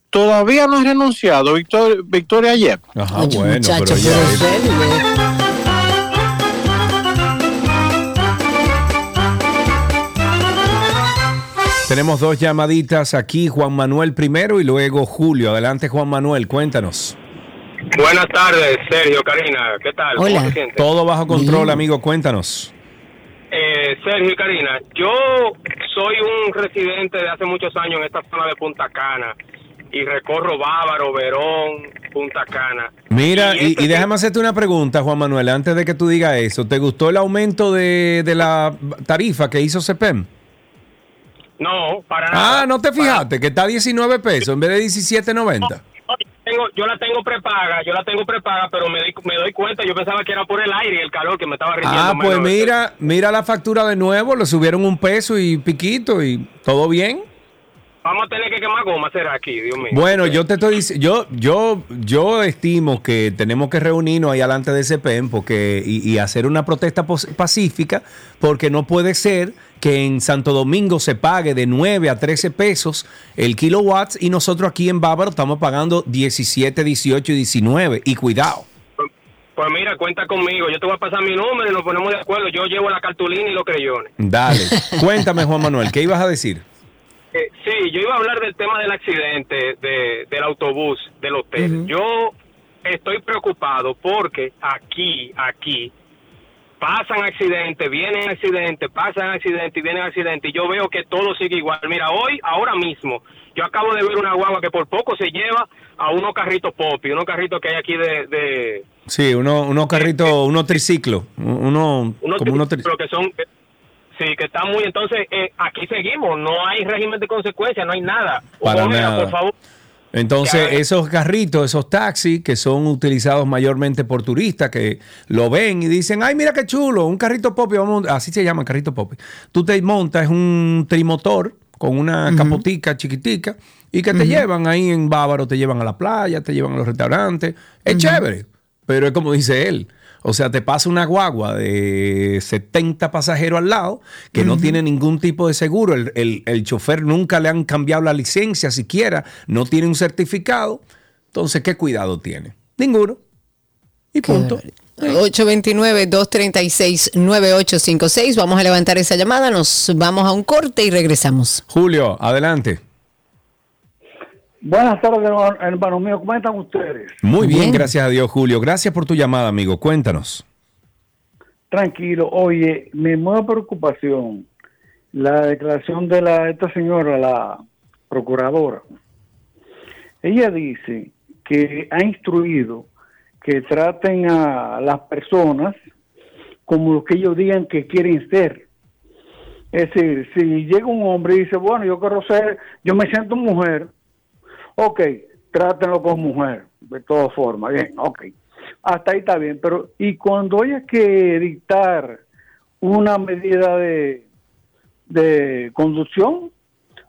¿Todavía no ha renunciado Victoria, ayer? Ajá, bueno, pero ya Tenemos dos llamaditas aquí, Juan Manuel primero y luego Julio. Adelante, Juan Manuel, cuéntanos. Buenas tardes, Sergio, Karina, ¿qué tal? Hola. Todo bajo control, amigo, cuéntanos. Eh, Sergio y Karina, yo soy un residente de hace muchos años en esta zona de Punta Cana y recorro Bávaro, Verón, Punta Cana. Mira, y, este déjame hacerte una pregunta, Juan Manuel, antes de que tú digas eso. ¿Te gustó el aumento de, de la tarifa que hizo CEPEM? No, para nada. Ah, no te fijaste que está a 19 pesos en vez de 17.90. yo la tengo prepaga, yo la tengo prepaga, pero me doy, me doy cuenta, yo pensaba que era por el aire y el calor que me estaba rindiendo. Ah, pues mira, mira la factura de nuevo, le subieron un peso y piquito y todo bien. Vamos a tener que quemar goma, será aquí, Dios mío. Bueno, yo te estoy diciendo, yo, yo, yo estimo que tenemos que reunirnos ahí delante de ese PEN porque, y, hacer una protesta pacífica, porque no puede ser que en Santo Domingo se pague de 9 a 13 pesos el kilowatts y nosotros aquí en Bávaro estamos pagando 17, 18 y 19. Y cuidado. Pues, pues mira, cuenta conmigo. Yo te voy a pasar mi número y nos ponemos de acuerdo. Yo llevo la cartulina y los creyones. Dale. Cuéntame, Juan Manuel, ¿qué ibas a decir? Eh, sí, yo iba a hablar del tema del accidente de, del autobús del hotel. Yo estoy preocupado porque aquí, aquí, pasan accidentes, vienen accidentes, pasan accidentes y vienen accidentes y yo veo que todo sigue igual. Mira, hoy, ahora mismo, yo acabo de ver una guagua que por poco se lleva a unos carritos popi, unos carritos que hay aquí de... sí, unos uno carritos, unos triciclos, uno, como unos triciclos que son Sí, que está muy. Entonces, eh, aquí seguimos, no hay régimen de consecuencias, no hay nada. Para nada. Por favor. Entonces, esos carritos, esos taxis que son utilizados mayormente por turistas que lo ven y dicen, ay, mira qué chulo, un carrito pop, vamos, así se llama, carrito pop. Tú te montas, es un trimotor con una capotica chiquitica y que te llevan ahí en Bávaro, te llevan a la playa, te llevan a los restaurantes. Es chévere, pero es como dice él, o sea, te pasa una guagua de 70 pasajeros al lado que no tiene ningún tipo de seguro. El, el, chofer nunca le han cambiado la licencia siquiera, no tiene un certificado. Entonces, ¿qué cuidado tiene? Ninguno. Y punto. 829-236-9856. Vamos a levantar esa llamada, nos vamos a un corte y regresamos. Julio, adelante. Buenas tardes, hermano mío. ¿Cómo están ustedes? Muy bien, gracias a Dios, Julio. Gracias por tu llamada, amigo. Cuéntanos. Tranquilo. Oye, me mueve preocupación la declaración de la esta señora, la procuradora. Ella dice que ha instruido que traten a las personas como lo que ellos digan que quieren ser. Es decir, si llega un hombre y dice, bueno, yo quiero ser, yo me siento mujer, Ok, trátenlo como mujer, de todas formas, bien, ok. hasta ahí está bien, pero y cuando haya que dictar una medida de, de conducción,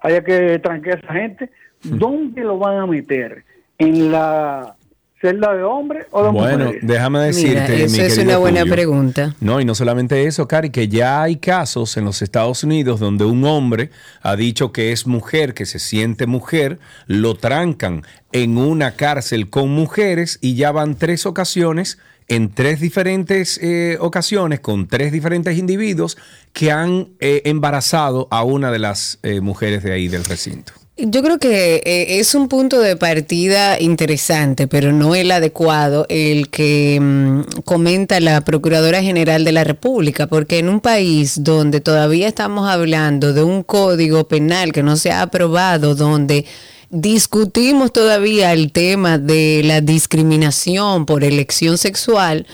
haya que tranquear a esa gente, ¿dónde lo van a meter? ¿En la celda de hombre o de Bueno, mujeres? déjame decirte, Mira, eso mi es una buena Julio. pregunta. No, y no solamente eso, Cari, que ya hay casos en los Estados Unidos donde un hombre ha dicho que es mujer, que se siente mujer, lo trancan en una cárcel con mujeres y ya van tres ocasiones, en tres diferentes eh, ocasiones, con tres diferentes individuos que han eh, embarazado a una de las eh, mujeres de ahí del recinto. Yo creo que eh, es un punto de partida interesante, pero no el adecuado, el que mm, comenta la Procuradora General de la República, porque en un país donde todavía estamos hablando de un código penal que no se ha aprobado, donde discutimos todavía el tema de la discriminación por elección sexual,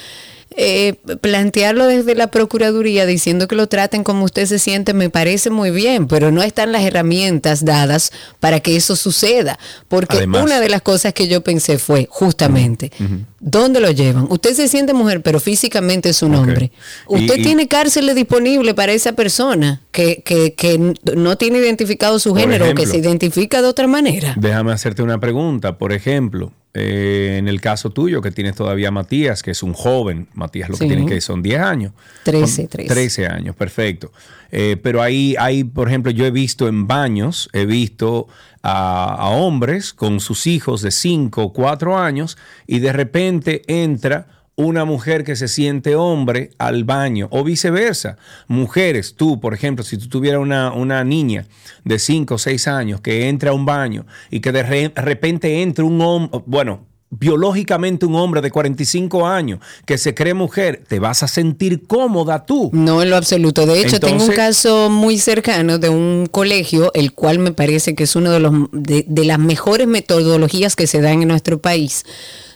eh, plantearlo desde la Procuraduría diciendo que lo traten como usted se siente me parece muy bien, pero no están las herramientas dadas para que eso suceda. Porque Además- una de las cosas que yo pensé fue justamente, ¿dónde lo llevan? Usted se siente mujer, pero físicamente es un hombre. Usted Y- tiene cárceles disponibles para esa persona que, que, que no tiene identificado su género o que se identifica de otra manera. Déjame hacerte una pregunta. Por ejemplo, eh, en el caso tuyo, que tienes todavía a Matías, que es un joven, Matías lo que tiene que son 10 años. 13, Son 13. 13 años, perfecto. Eh, pero ahí hay, por ejemplo, yo he visto en baños, he visto a, a hombres con sus hijos de 5 o 4 años y de repente entra una mujer que se siente hombre al baño o viceversa. Mujeres, tú, por ejemplo, si tú tuvieras una, una niña de 5 o 6 años que entra a un baño y que de re- repente entra un hombre, bueno, biológicamente un hombre de 45 años que se cree mujer, te vas a sentir cómoda tú. No en lo absoluto. De hecho, tengo un caso muy cercano de un colegio, el cual me parece que es uno de los de, de las mejores metodologías que se dan en nuestro país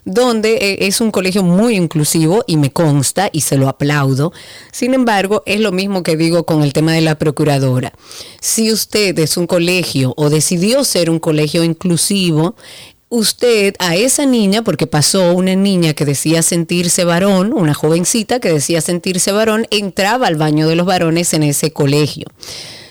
donde eh, es un colegio muy inclusivo y me consta y se lo aplaudo. Sin embargo, es lo mismo que digo con el tema de la procuradora. Si usted es un colegio o decidió ser un colegio inclusivo, usted a esa niña, porque pasó una niña que decía sentirse varón, una jovencita que decía sentirse varón, entraba al baño de los varones en ese colegio.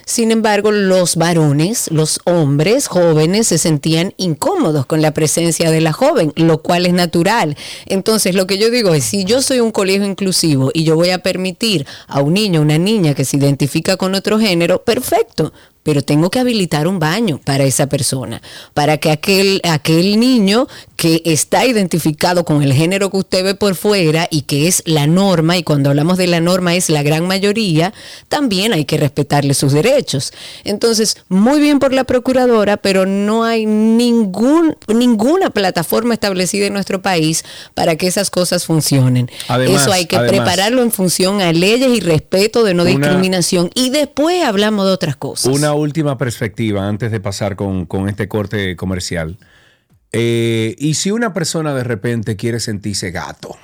Sin embargo, los varones, los hombres jóvenes se sentían incómodos con la presencia de la joven, lo cual es natural. Entonces, lo que yo digo es, si yo soy un colegio inclusivo y yo voy a permitir a un niño, una niña que se identifica con otro género, perfecto. Pero tengo que habilitar un baño para esa persona, para que aquel, aquel niño que está identificado con el género que usted ve por fuera y que es la norma, y cuando hablamos de la norma es la gran mayoría, también hay que respetarle sus derechos. Entonces, muy bien por la procuradora, pero no hay ningún, ninguna plataforma establecida en nuestro país para que esas cosas funcionen. Además- Eso hay que además- prepararlo en función a leyes y respeto de no Una- discriminación. Y después hablamos de otras cosas. Una última perspectiva antes de pasar con, con este corte comercial. Eh, ¿Y si una persona de repente quiere sentirse gato?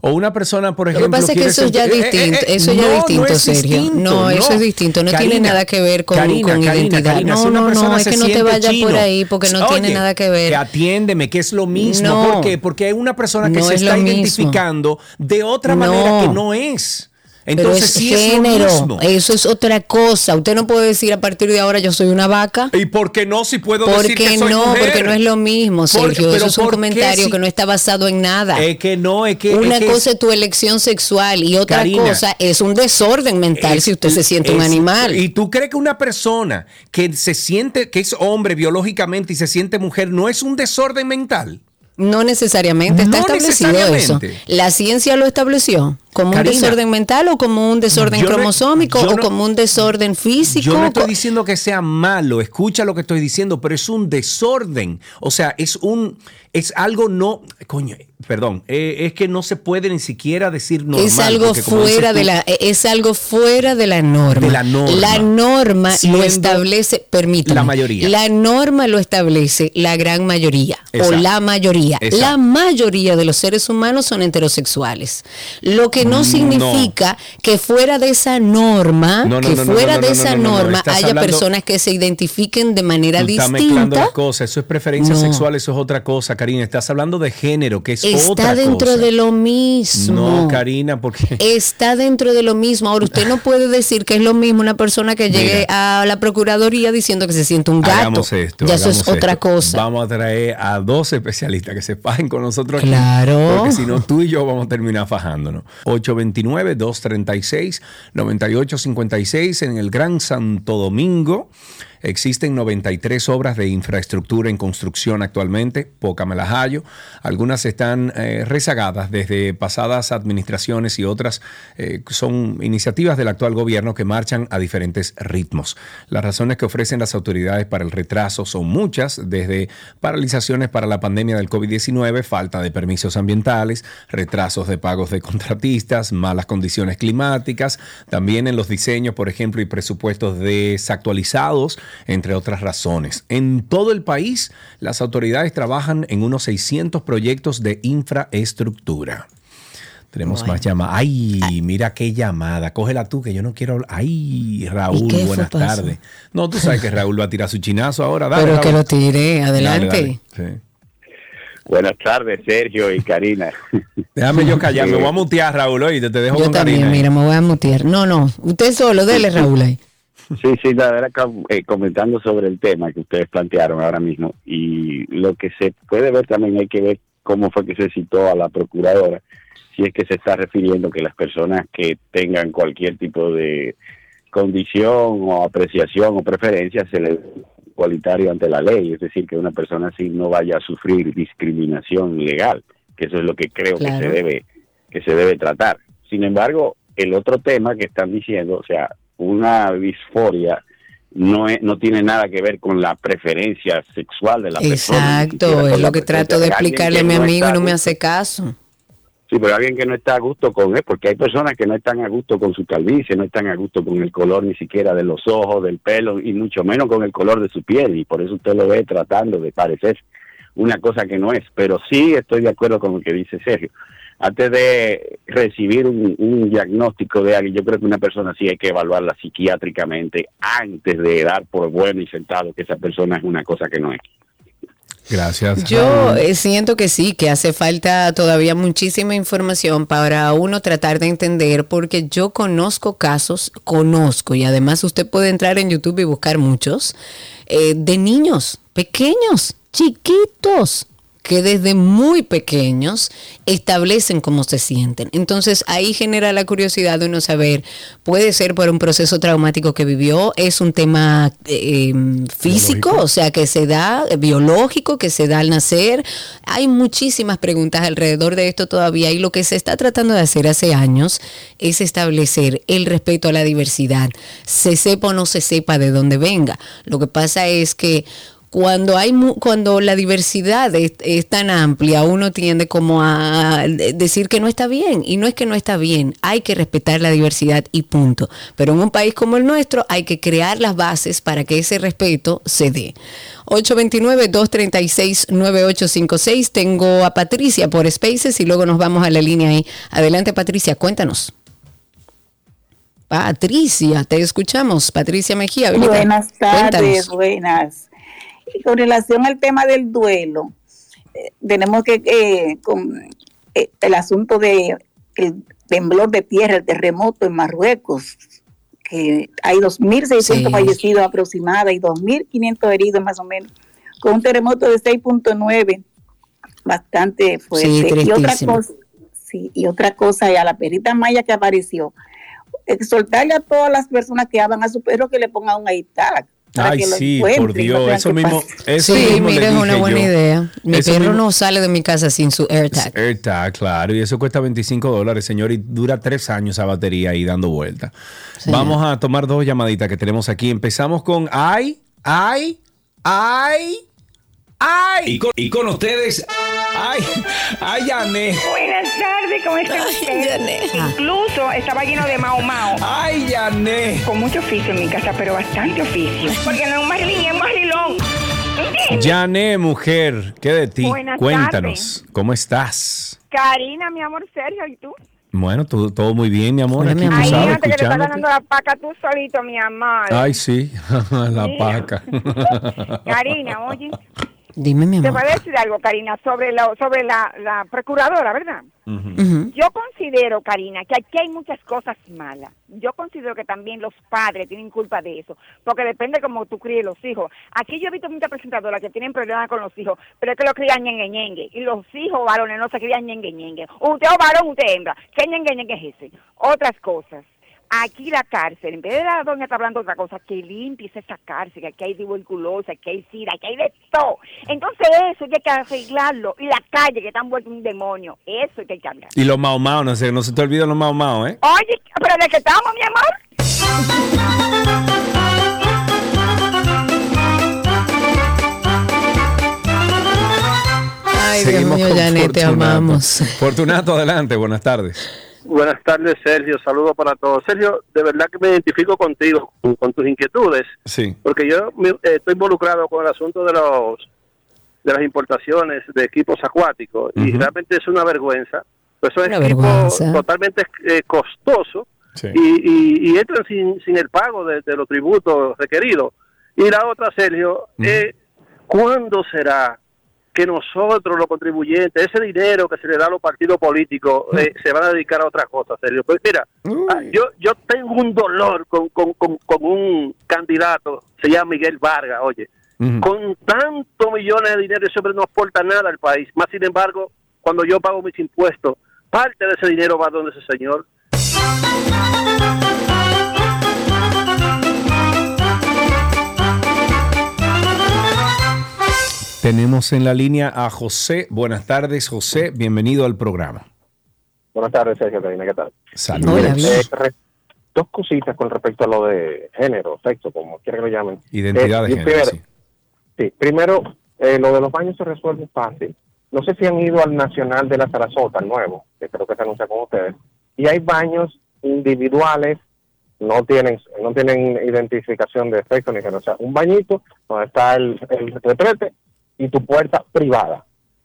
O una persona, por Lo que ejemplo. pasa es que eso es ya sentir- eh, eh, distinto, eh, eso ya no, no distinto, es Sergio. distinto, no, eso es distinto, no tiene Karina, nada que ver con, Karina, con Karina, identidad. No, no, no, es que no te vayas por ahí porque no oye, tiene nada que ver. Que atiéndeme, que es lo mismo. No. ¿Por qué? Porque hay una persona que No se es está identificando de otra No. manera que no es. Pero Entonces, es sí es lo género, mismo. eso es otra cosa. Usted no puede decir a partir de ahora yo soy una vaca. ¿Y por qué no? Si puedo ¿Por decir que soy no? mujer. Porque no es lo mismo, Sergio. pero Eso es un ¿por qué comentario si- que no está basado en nada. Es que no, es que. Una es que- cosa es tu elección sexual y otra Karina, cosa es un desorden mental es- si usted se siente un animal. ¿Y tú crees que una persona que se siente, que es hombre biológicamente y se siente mujer, no es un desorden mental? No necesariamente está No establecido eso. La ciencia lo estableció como Karina, un desorden mental o como un desorden no- cromosómico o no- como un desorden físico. Yo no estoy diciendo que sea malo, escucha lo que estoy diciendo, pero es un desorden. O sea, es un, es algo no, coño, perdón, eh, es que no se puede ni siquiera decir normal. es algo fuera de la e, es algo fuera de la norma. De la norma. La norma lo establece, permítame. la mayoría. La norma lo establece la gran mayoría Exacto. o la mayoría. Exacto. La mayoría de los seres humanos son heterosexuales. Lo que que no significa que fuera de esa norma, No, no, que fuera de esa no, no, no, norma haya hablando- personas que se identifiquen de manera Tú estás mezclando distinta. las cosas. Eso es preferencia sexual, eso es otra cosa, Karina. Estás hablando de género, que es Está otra dentro cosa. de lo mismo. No, Karina, porque Está dentro de lo mismo. Ahora, usted no puede decir que es lo mismo una persona que llegue a la Procuraduría diciendo que se siente un gato. hagamos esto. ya eso es otra cosa. Vamos a traer a dos especialistas que se fajen con nosotros aquí, Claro. Porque si no, tú y yo vamos a terminar fajándonos. 829-236-9856 en el Gran Santo Domingo. Existen 93 obras de infraestructura en construcción actualmente, poca me las hallo. Algunas están eh, rezagadas desde pasadas administraciones y otras eh, son iniciativas del actual gobierno que marchan a diferentes ritmos. Las razones que ofrecen las autoridades para el retraso son muchas, desde paralizaciones para la pandemia del COVID-19, falta de permisos ambientales, retrasos de pagos de contratistas, malas condiciones climáticas, también en los diseños, por ejemplo, y presupuestos desactualizados, entre otras razones. En todo el país, las autoridades trabajan en unos 600 proyectos de infraestructura. Tenemos más llamadas. Ay, mira qué llamada. Cógela tú, que yo no quiero hablar. Ay, Raúl, ¿Y qué fue, buenas tardes. No, tú sabes que Raúl va a tirar su chinazo ahora. Dale, Pero que lo tire, adelante. Dale, dale. Sí. Buenas tardes, Sergio y Karina. Déjame yo callar, me voy a mutear, Raúl, oye, te dejo Yo con también, Karina. mira, me voy a mutear. No, no, usted solo, dele Raúl ahí. Sí, sí, la verdad, eh, comentando sobre el tema que ustedes plantearon ahora mismo y lo que se puede ver también hay que ver cómo fue que se citó a la procuradora, si es que se está refiriendo que las personas que tengan cualquier tipo de condición o apreciación o preferencia se le igualitario ante la ley, es decir, que una persona así no vaya a sufrir discriminación legal, que eso es lo que creo Claro. que se debe que se debe tratar. Sin embargo, el otro tema que están diciendo, o sea, una disforia no es, no tiene nada que ver con la preferencia sexual de la persona. Exacto, es lo que trato de explicarle a mi no amigo y no me hace caso. Sí, pero alguien que no está a gusto con él, porque hay personas que no están a gusto con su calvicie, no están a gusto con el color ni siquiera de los ojos, del pelo, y mucho menos con el color de su piel, y por eso usted lo ve tratando de parecer una cosa que no es. Pero sí estoy de acuerdo con lo que dice Sergio. Antes de recibir un, un diagnóstico de alguien, yo creo que una persona sí hay que evaluarla psiquiátricamente antes de dar por bueno y sentado que esa persona es una cosa que no es. Gracias. Yo eh, siento que sí, que hace falta todavía muchísima información para uno tratar de entender, porque yo conozco casos, conozco, y además usted puede entrar en YouTube y buscar muchos, eh, de niños pequeños, chiquitos, que desde muy pequeños establecen cómo se sienten. Entonces ahí genera la curiosidad de uno saber, puede ser por un proceso traumático que vivió, es un tema eh, físico, o sea, que se da, eh, biológico, que se da al nacer. Hay muchísimas preguntas alrededor de esto todavía y lo que se está tratando de hacer hace años es establecer el respeto a la diversidad, se sepa o no se sepa de dónde venga. Lo que pasa es que cuando hay mu- cuando la diversidad es, es tan amplia, uno tiende como a de- decir que no está bien y no es que no está bien, hay que respetar la diversidad y punto. Pero en un país como el nuestro hay que crear las bases para que ese respeto se dé. 829-236-9856. Tengo a Patricia por Spaces y luego nos vamos a la línea ahí. Adelante Patricia, cuéntanos. Patricia, te escuchamos. Patricia Mejía. Buenas tardes, Cuéntanos. buenas. Y con relación al tema del duelo, eh, tenemos que, eh, con eh, el asunto de el temblor de tierra, el terremoto en Marruecos, que hay 2.600 Sí. fallecidos aproximadamente y 2.500 heridos más o menos, con un terremoto de 6.9, bastante fuerte. y otra cosa, sí, y otra cosa, y a la perrita Maya que apareció, exhortarle a todas las personas que aman a su perro que le pongan un AirTag. Para Ay, sí, por Dios, eso que mismo, eso Sí, mismo mira, es una buena yo. idea. Mi Eso perro mismo- no sale de mi casa sin su AirTag. AirTag, claro, y eso cuesta 25 dólares, señor, y dura tres años esa batería ahí dando vuelta. Vamos a tomar dos llamaditas que tenemos aquí. Empezamos con Ay, Ay, Ay, Ay. Y con, y con ustedes, ay, ay, Yané. Buenas tardes, ¿cómo están ustedes? Incluso estaba lleno de mao mao. Ay, Yané. Con mucho oficio en mi casa, pero bastante oficio. Porque no es un Marilyn, es un Marilón. ¿Entiendes? Jané, mujer, ¿qué de ti? Buenas Cuéntanos, ¿cómo estás? Karina, mi amor, Sergio, ¿y tú? Bueno, todo, todo muy bien, mi amor. Aquí tú Ahí sabes, que te estás ganando la paca tú solito, mi amor. Ay, sí, la paca. Karina, oye, Dime, mi te amor. voy a decir algo, Karina, sobre, lo, sobre la, la procuradora, ¿verdad? Yo considero, Karina, que aquí hay muchas cosas malas. Yo considero que también los padres tienen culpa de eso, porque depende cómo tú críes los hijos. Aquí yo he visto muchas presentadoras que tienen problemas con los hijos, pero es que los crían ñengue ñengue, y los hijos varones no se crían ñengue ñengue. Usted es varón, usted es hembra. ¿Qué ñengue ñengue es ese? Otras cosas. Aquí la cárcel, en vez de la doña está hablando de otra cosa, que limpie esa cárcel, que aquí hay tuberculosis, que hay sida, que hay de todo. Entonces eso hay que arreglarlo. Y la calle que está envuelta en un demonio, eso hay que cambiar. Y los mao mao, no sé, no se te olviden los mao mao, ¿eh? Oye, pero de qué estamos, mi amor. Ay, Dios mío, con Janet, te amamos. Fortunato, adelante, buenas tardes. Buenas tardes, Sergio. Saludos para todos. Sergio, de verdad que me identifico contigo, con, con tus inquietudes, Sí. porque yo me- eh, estoy involucrado con el asunto de los de las importaciones de equipos acuáticos y realmente es una vergüenza. Pues son Una equipos vergüenza. totalmente eh, costosos Sí. y, y- y entran sin, sin el pago de, de los tributos requeridos. Y la otra, Sergio, eh, ¿cuándo será que nosotros, los contribuyentes, ese dinero que se le da a los partidos políticos, eh, se van a dedicar a otra cosa, Sergio? Pues mira, ah, yo, yo tengo un dolor con, con, con, con un candidato, se llama Miguel Vargas, oye, con tantos millones de dinero hombre no aporta nada al país. Más sin embargo, cuando yo pago mis impuestos, parte de ese dinero va donde ese señor. Tenemos en la línea a José. Buenas tardes, José. Bienvenido al programa. Buenas tardes, Sergio Karina, ¿qué tal? Saludos. Eh, dos cositas con respecto a lo de género, sexo, como quiera que lo llamen. Identidad de y género, Primero, sí. sí, primero eh, lo de los baños se resuelve fácil. No sé si han ido al Nacional de la Sarasota, el nuevo, que creo que se anuncia con ustedes. Y hay baños individuales, no tienen no tienen identificación de sexo ni género. O sea, un bañito donde está el, el retrete y tu puerta privada.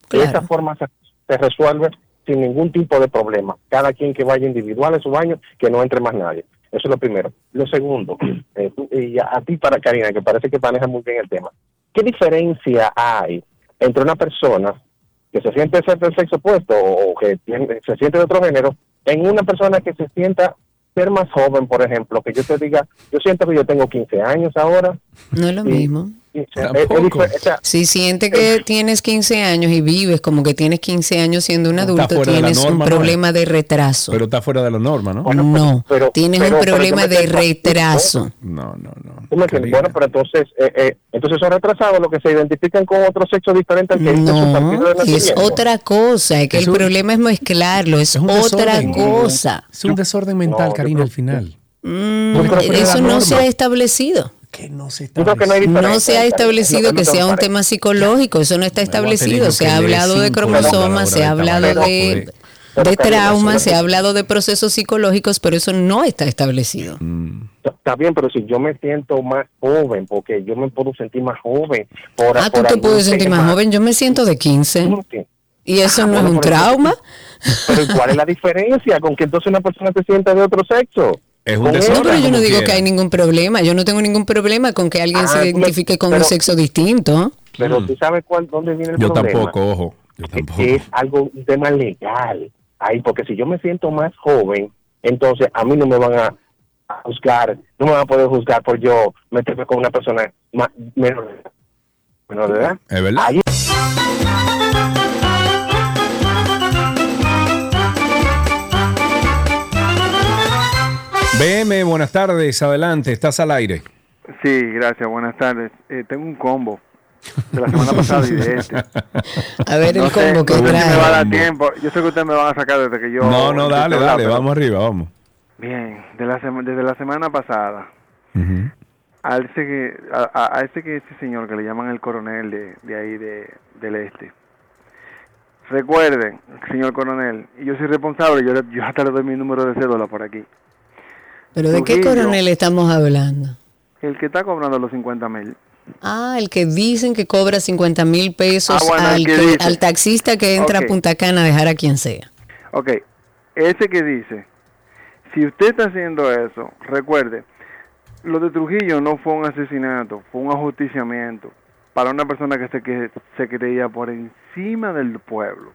De esa forma se, se resuelve sin ningún tipo de problema. Cada quien que vaya individual a su baño, que no entre más nadie. Eso es lo primero. Lo segundo, eh, tú- y a, a ti para Karina, que parece que maneja muy bien el tema. ¿Qué diferencia hay entre una persona que se siente ser del sexo opuesto o que tiene- se siente de otro género en una persona que se sienta ser más joven, por ejemplo, que yo te diga, yo siento que yo tengo 15 años ahora. No es lo mismo. y- Si sientes que tienes 15 años y vives como que tienes 15 años siendo un adulto, de tienes norma, un ¿no? problema de retraso. Pero está fuera de la norma, ¿no? no, tienes pero- un pero yo problema de retraso. No, no, no. ¿Tú me entiendes? Bueno, pero entonces, eh, eh, entonces son retrasados los que se identifican con otro sexo diferente al que dice su partido de No, y es otra cosa, es que Es el un- problema es mezclarlo, es, un otra desorden. cosa. Es un desorden mental, Karina, al final. Mm, de eso no se ha establecido. No se Yo creo que no hay No diferencia, se ha establecido No- que sea un tema psicológico, eso no está establecido. Se ha hablado de cromosomas, se ha hablado de, de Pero, Karina, trauma, eso- se ha hablado de procesos psicológicos, pero eso no está establecido. Mm. Está bien, pero si yo me siento más joven, porque yo me puedo sentir más joven. Por, Ah, tú por te puedes sentir más joven, yo me siento de 15. Y eso Ah, no es un trauma. Pero ¿y ¿cuál es la diferencia con que entonces una persona se sienta de otro sexo? Es No, pero yo no digo quiera. que hay ningún problema. Yo no tengo ningún problema con que alguien Ah, se identifique con pero- un sexo distinto. Pero tú sabes cuál, dónde viene el Mm. Yo problema. tampoco, ojo. Yo tampoco. que es algo, un tema legal. Ahí, porque si yo me siento más joven, entonces a mí no me van a, a juzgar, no me van a poder juzgar por yo meterme con una persona más, edad. menor de edad. Es verdad. Ahí- BM, buenas tardes, adelante, estás al aire. Sí, gracias, buenas tardes. Eh, tengo un combo de la semana pasada y de este. A ver el No sé, combo que si me va a trae. dar tiempo. Yo sé que ustedes me van a sacar desde que yo... No, no, dale, dale, pero- vamos arriba, vamos. Bien, de la sema- desde la semana pasada, a ese que, a, a- ese que ese señor que le llaman el coronel de, de ahí de, del este. Recuerden, señor coronel, y yo soy responsable, yo, le- yo hasta le doy mi número de cédula por aquí. ¿Pero de qué coronel estamos hablando? El que está cobrando los 50 mil. Ah, el que dicen que cobra 50 mil pesos Ah, bueno, al, que al taxista que entra a Punta Cana a dejar a quien sea. Ok, ese que dice, si usted está haciendo eso, recuerde, lo de Trujillo no fue un asesinato, fue un ajusticiamiento para una persona que se, que se creía por encima del pueblo.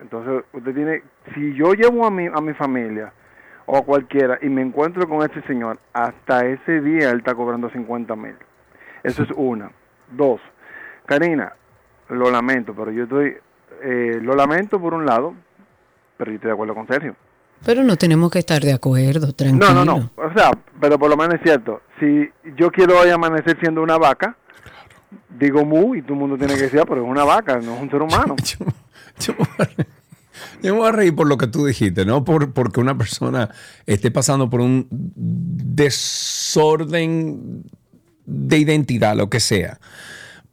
Entonces, usted tiene, si yo llevo a mi, a mi familia o a cualquiera y me encuentro con ese señor, hasta ese día él está cobrando 50 mil. Eso es una. Dos, Karina, lo lamento, pero yo estoy, eh, lo lamento por un lado, pero yo estoy de acuerdo con Sergio. Pero no tenemos que estar de acuerdo, tranquilo. No, no, no. O sea, pero por lo menos es cierto. Si yo quiero hoy amanecer siendo una vaca, digo mu y todo el mundo tiene que decir, "Ah, pero es una vaca, no es un ser humano. Yo me voy a reír por lo que tú dijiste, no por porque una persona esté pasando por un desorden de identidad, lo que sea.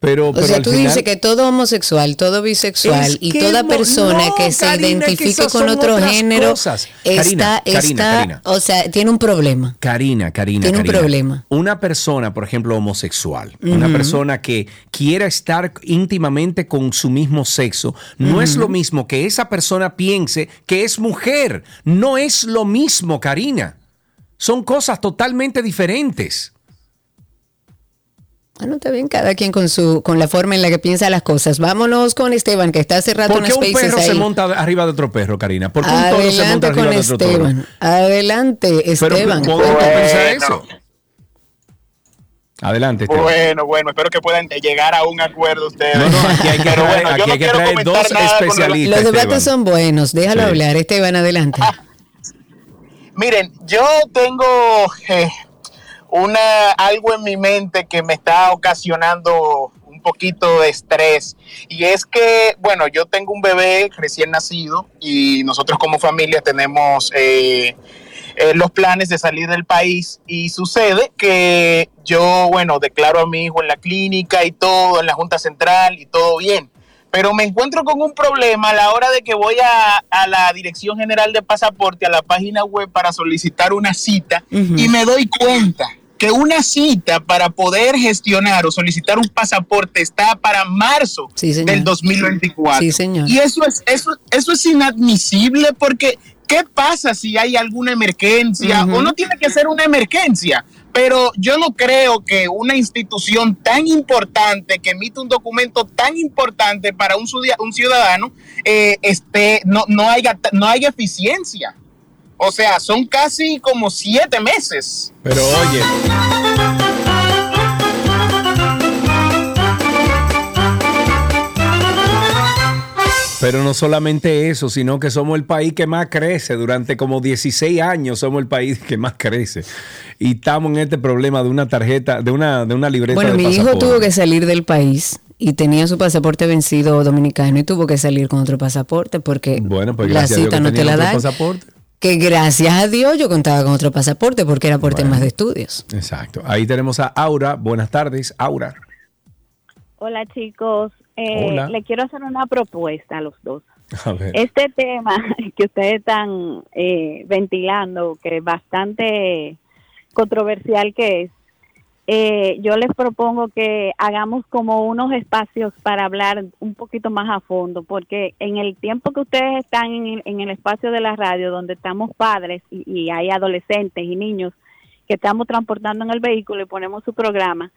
Pero, O pero sea, al tú final- dices que todo homosexual, todo bisexual Es y toda no, persona no, que se Karina, identifique con otro género cosas. está, Karina, está, Karina. o sea, tiene un problema. Karina, Karina, Tiene un Karina. problema. Una persona, por ejemplo, homosexual, una persona que quiera estar íntimamente con su mismo sexo, no es lo mismo que esa persona piense que es mujer. No es lo mismo, Karina. Son cosas totalmente diferentes. Bueno, está bien, cada quien con su con la forma en la que piensa las cosas. Vámonos con Esteban, que está hace rato ¿Por en qué un perro se monta arriba de otro perro, Karina? ¿Por qué un toro se monta Adelante arriba con de otro toro? Esteban. Adelante, Esteban. ¿cómo tú piensas eso? Adelante, Esteban. Bueno, bueno, espero que puedan llegar a un acuerdo ustedes. No, no, aquí hay que Pero traer- bueno, aquí no hay que traer dos especialistas. Los debates son buenos, déjalo Sí. hablar. Esteban, adelante. Miren, yo tengo eh, una algo en mi mente que me está ocasionando un poquito de estrés. Y es que, bueno, yo tengo un bebé recién nacido y nosotros como familia tenemos eh, eh, los planes de salir del país. Y sucede que yo, bueno, declaro a mi hijo en la clínica y todo, en la Junta Central y todo bien. Pero me encuentro con un problema a la hora de que voy a, a la Dirección General de Pasaporte, a la página web para solicitar una cita y me doy cuenta que una cita para poder gestionar o solicitar un pasaporte está para marzo del 2024. Sí, señor. Y eso es, eso, eso es inadmisible porque ¿qué pasa si hay alguna emergencia? Ujú. O no tiene que ser una emergencia, pero yo no creo que una institución tan importante que emite un documento tan importante para un, un ciudadano eh, esté, no, no, haya, no haya eficiencia. O sea, son casi como siete meses. Pero oye. Pero no solamente eso, sino que somos el país que más crece. Durante como 16 años somos el país que más crece. Y estamos en este problema de una tarjeta, de una, de una libreta Bueno, de mi hijo tuvo que salir del país y tenía su pasaporte vencido dominicano y tuvo que salir con otro pasaporte porque Bueno, pues la gracias a Dios cita que no te la pasaporte. Que gracias a Dios yo contaba con otro pasaporte porque era por temas de estudios. Exacto. Ahí tenemos a Aura. Buenas tardes, Aura. Hola chicos, Eh, Hola. le quiero hacer una propuesta a los dos. A ver. Este tema que ustedes están eh, ventilando, que es bastante controversial que es, eh, yo les propongo que hagamos como unos espacios para hablar un poquito más a fondo, porque en el tiempo que ustedes están en en el espacio de la radio, donde estamos padres y, y hay adolescentes y niños que estamos transportando en el vehículo y ponemos su programa,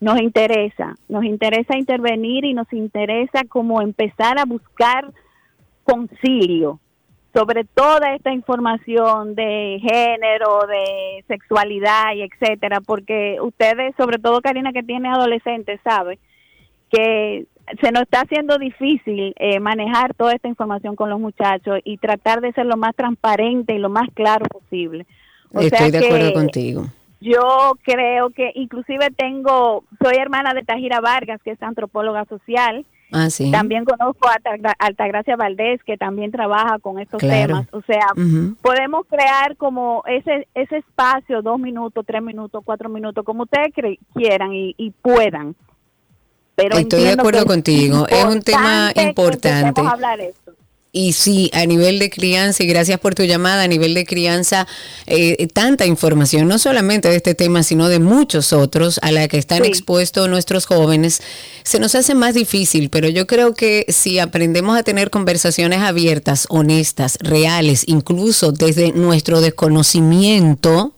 nos interesa, nos interesa intervenir y nos interesa como empezar a buscar concilio sobre toda esta información de género, de sexualidad y etcétera, porque ustedes, sobre todo Karina que tiene adolescentes, sabe que se nos está haciendo difícil eh, manejar toda esta información con los muchachos y tratar de ser lo más transparente y lo más claro posible. O sea Estoy de que- acuerdo contigo. yo creo que inclusive tengo, soy hermana de Tajira Vargas, que es antropóloga social. Ah, sí. También conozco a Alta- Altagracia Valdés, que también trabaja con estos Claro. temas. O sea, podemos crear como ese ese espacio, dos minutos, tres minutos, cuatro minutos, como ustedes quieran y, y puedan. Pero Estoy de acuerdo que contigo. Es un tema que importante. a hablar esto. Y sí, a nivel de crianza, y gracias por tu llamada, a nivel de crianza, eh, tanta información, no solamente de este tema, sino de muchos otros a la que están Sí. expuestos nuestros jóvenes, se nos hace más difícil, pero yo creo que si aprendemos a tener conversaciones abiertas, honestas, reales, incluso desde nuestro desconocimiento,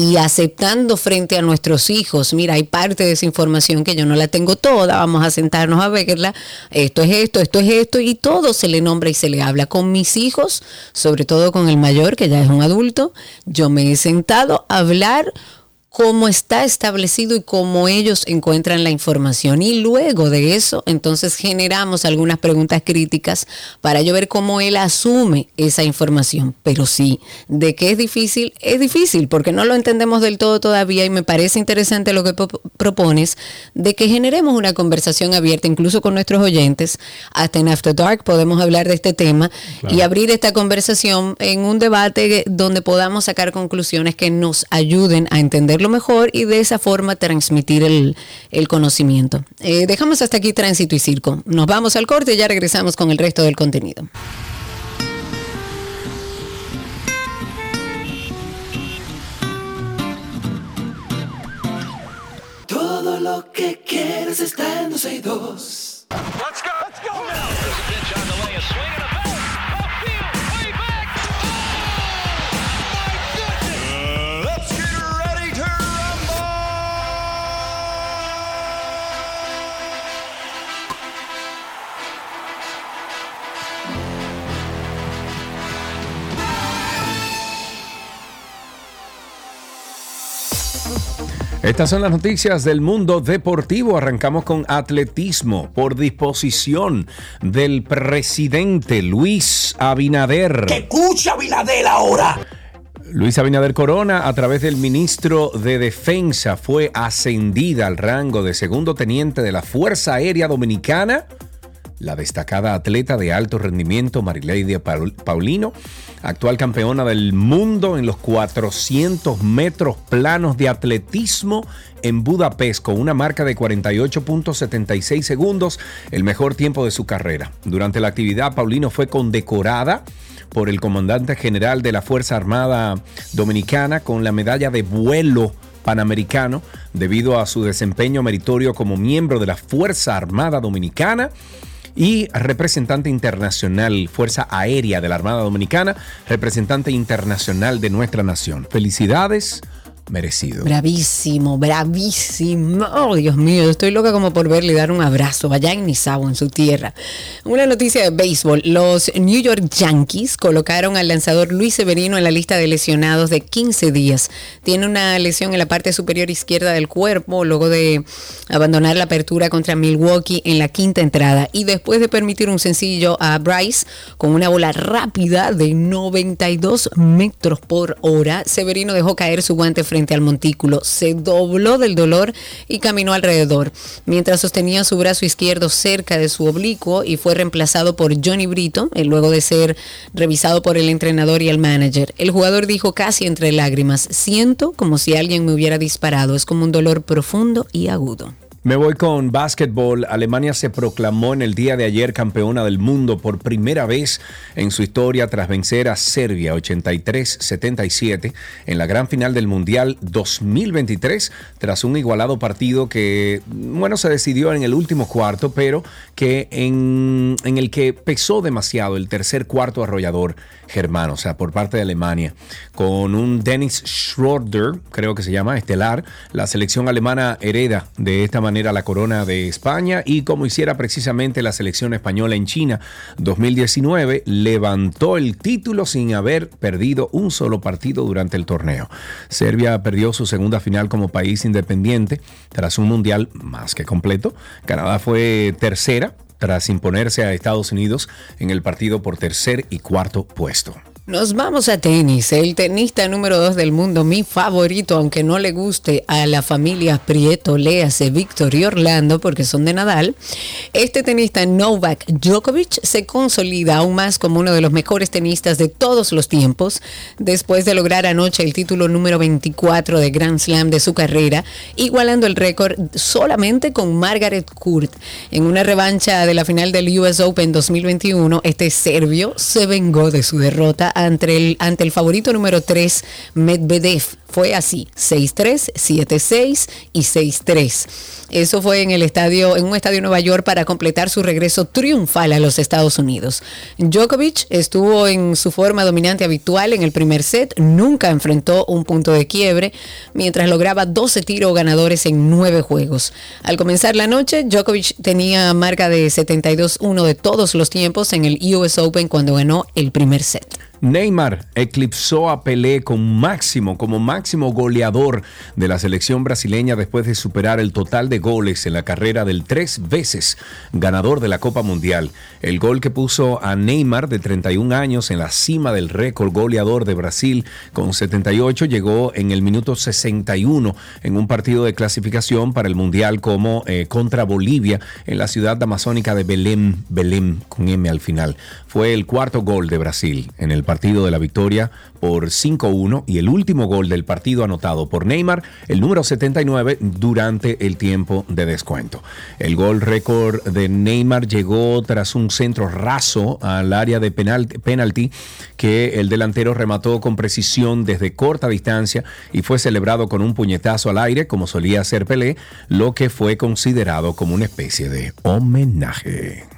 y aceptando frente a nuestros hijos, mira, hay parte de esa información que yo no la tengo toda, vamos a sentarnos a verla, esto es esto, esto es esto, y todo se le nombra y se le habla. Con mis hijos, sobre todo con el mayor, que ya es un adulto, yo me he sentado a hablar cómo está establecido y cómo ellos encuentran la información. Y luego de eso, entonces generamos algunas preguntas críticas para yo ver cómo él asume esa información. Pero sí, de que es difícil, es difícil, porque no lo entendemos del todo todavía y me parece interesante lo que pro- propones, de que generemos una conversación abierta, incluso con nuestros oyentes. Hasta en After Dark podemos hablar de este tema y abrir esta conversación en un debate donde podamos sacar conclusiones que nos ayuden a entenderlo mejor y de esa forma transmitir el, el conocimiento. Eh, dejamos hasta aquí Tránsito y Circo. Nos vamos al corte y ya regresamos con el resto del contenido. Todo lo que quieres está en 12 y 2. Estas son las noticias del mundo deportivo. Arrancamos con atletismo por disposición del presidente Luis Abinader. Escucha, Abinader, ahora. Luis Abinader Corona, a través del ministro de Defensa, fue ascendida al rango de segundo teniente de la Fuerza Aérea Dominicana. La destacada atleta de alto rendimiento Marileidia Paul- Paulino, actual campeona del mundo en los 400 metros planos de atletismo en Budapest con una marca de 48.76 segundos, el mejor tiempo de su carrera. Durante la actividad, Paulino fue condecorada por el comandante general de la Fuerza Armada Dominicana con la medalla de vuelo panamericano debido a su desempeño meritorio como miembro de la Fuerza Armada Dominicana y representante internacional, Fuerza Aérea de la Armada Dominicana, representante internacional de nuestra nación. Felicidades, merecido. Bravísimo, bravísimo. Oh, Dios mío, estoy loca como por verle dar un abrazo allá en Nisao, en su tierra. Una noticia de béisbol. Los New York Yankees colocaron al lanzador Luis Severino en la lista de lesionados de 15 días. Tiene una lesión en la parte superior izquierda del cuerpo luego de abandonar la apertura contra Milwaukee en la quinta entrada y después de permitir un sencillo a Bryce con una bola rápida de 92 metros por hora, Severino dejó caer su guante frente al montículo, se dobló del dolor y caminó alrededor, mientras sostenía su brazo izquierdo cerca de su oblicuo y fue reemplazado por Johnny Brito, eh, luego de ser revisado por el entrenador y el manager. El jugador dijo casi entre lágrimas, siento como si alguien me hubiera disparado, es como un dolor profundo y agudo. Me voy con básquetbol. Alemania se proclamó en el día de ayer campeona del mundo por primera vez en su historia tras vencer a Serbia 83-77 en la gran final del Mundial 2023 tras un igualado partido que, bueno, se decidió en el último cuarto, pero que en, en el que pesó demasiado el tercer cuarto arrollador germano, o sea, por parte de Alemania, con un Dennis Schroeder, creo que se llama, estelar. La selección alemana hereda de esta manera la corona de España y como hiciera precisamente la selección española en China 2019, levantó el título sin haber perdido un solo partido durante el torneo. Serbia perdió su segunda final como país independiente tras un mundial más que completo. Canadá fue tercera tras imponerse a Estados Unidos en el partido por tercer y cuarto puesto. Nos vamos a tenis. El tenista número dos del mundo, mi favorito, aunque no le guste a la familia Prieto, léase Víctor y Orlando, porque son de Nadal. Este tenista Novak Djokovic se consolida aún más como uno de los mejores tenistas de todos los tiempos, después de lograr anoche el título número 24 de Grand Slam de su carrera, igualando el récord solamente con Margaret Court. En una revancha de la final del US Open 2021, este serbio se vengó de su derrota ante el, favorito número 3, Medvedev. Fue así, 6-3, 7-6 y 6-3. Eso fue en el estadio, en un estadio de Nueva York para completar su regreso triunfal a los Estados Unidos. Djokovic estuvo en su forma dominante habitual en el primer set, nunca enfrentó un punto de quiebre, mientras lograba 12 tiros ganadores en 9 juegos. Al comenzar la noche, Djokovic tenía marca de 72-1 de todos los tiempos en el US Open cuando ganó el primer set. Neymar eclipsó a Pelé con máximo, como máximo goleador de la selección brasileña después de superar el total de goles en la carrera del tres veces ganador de la Copa Mundial. El gol que puso a Neymar de 31 años en la cima del récord goleador de Brasil con 78 llegó en el minuto 61 en un partido de clasificación para el Mundial como eh, contra Bolivia en la ciudad amazónica de Belém, Belém con M al final. Fue el cuarto gol de Brasil en el partido de la victoria por 5-1 y el último gol del partido anotado por Neymar, el número 79, durante el tiempo de descuento. El gol récord de Neymar llegó tras un centro raso al área de penalti que el delantero remató con precisión desde corta distancia y fue celebrado con un puñetazo al aire como solía hacer Pelé, lo que fue considerado como una especie de homenaje.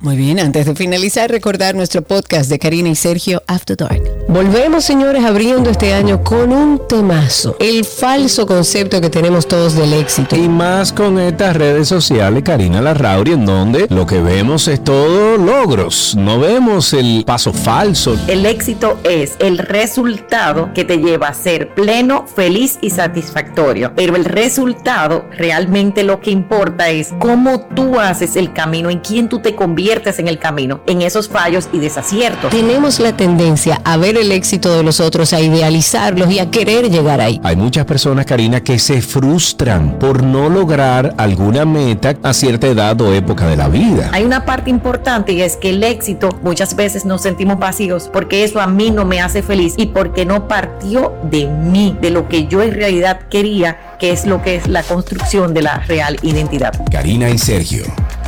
Muy bien, antes de finalizar, recordar nuestro podcast de Karina y Sergio After Dark. Volvemos, señores, abriendo este año con un temazo. El falso concepto que tenemos todos del éxito. Y más con estas redes sociales, Karina Larrauri, en donde lo que vemos es todo logros. No vemos el paso falso. El éxito es el resultado que te lleva a ser pleno, feliz y satisfactorio. Pero el resultado, realmente lo que importa es cómo tú haces el camino, en quién tú te conviertes en el camino, en esos fallos y desaciertos. Tenemos la tendencia a ver el éxito de los otros, a idealizarlos y a querer llegar ahí. Hay muchas personas, Karina, que se frustran por no lograr alguna meta a cierta edad o época de la vida. Hay una parte importante y es que el éxito muchas veces nos sentimos vacíos porque eso a mí no me hace feliz y porque no partió de mí, de lo que yo en realidad quería, que es lo que es la construcción de la real identidad. Karina y Sergio,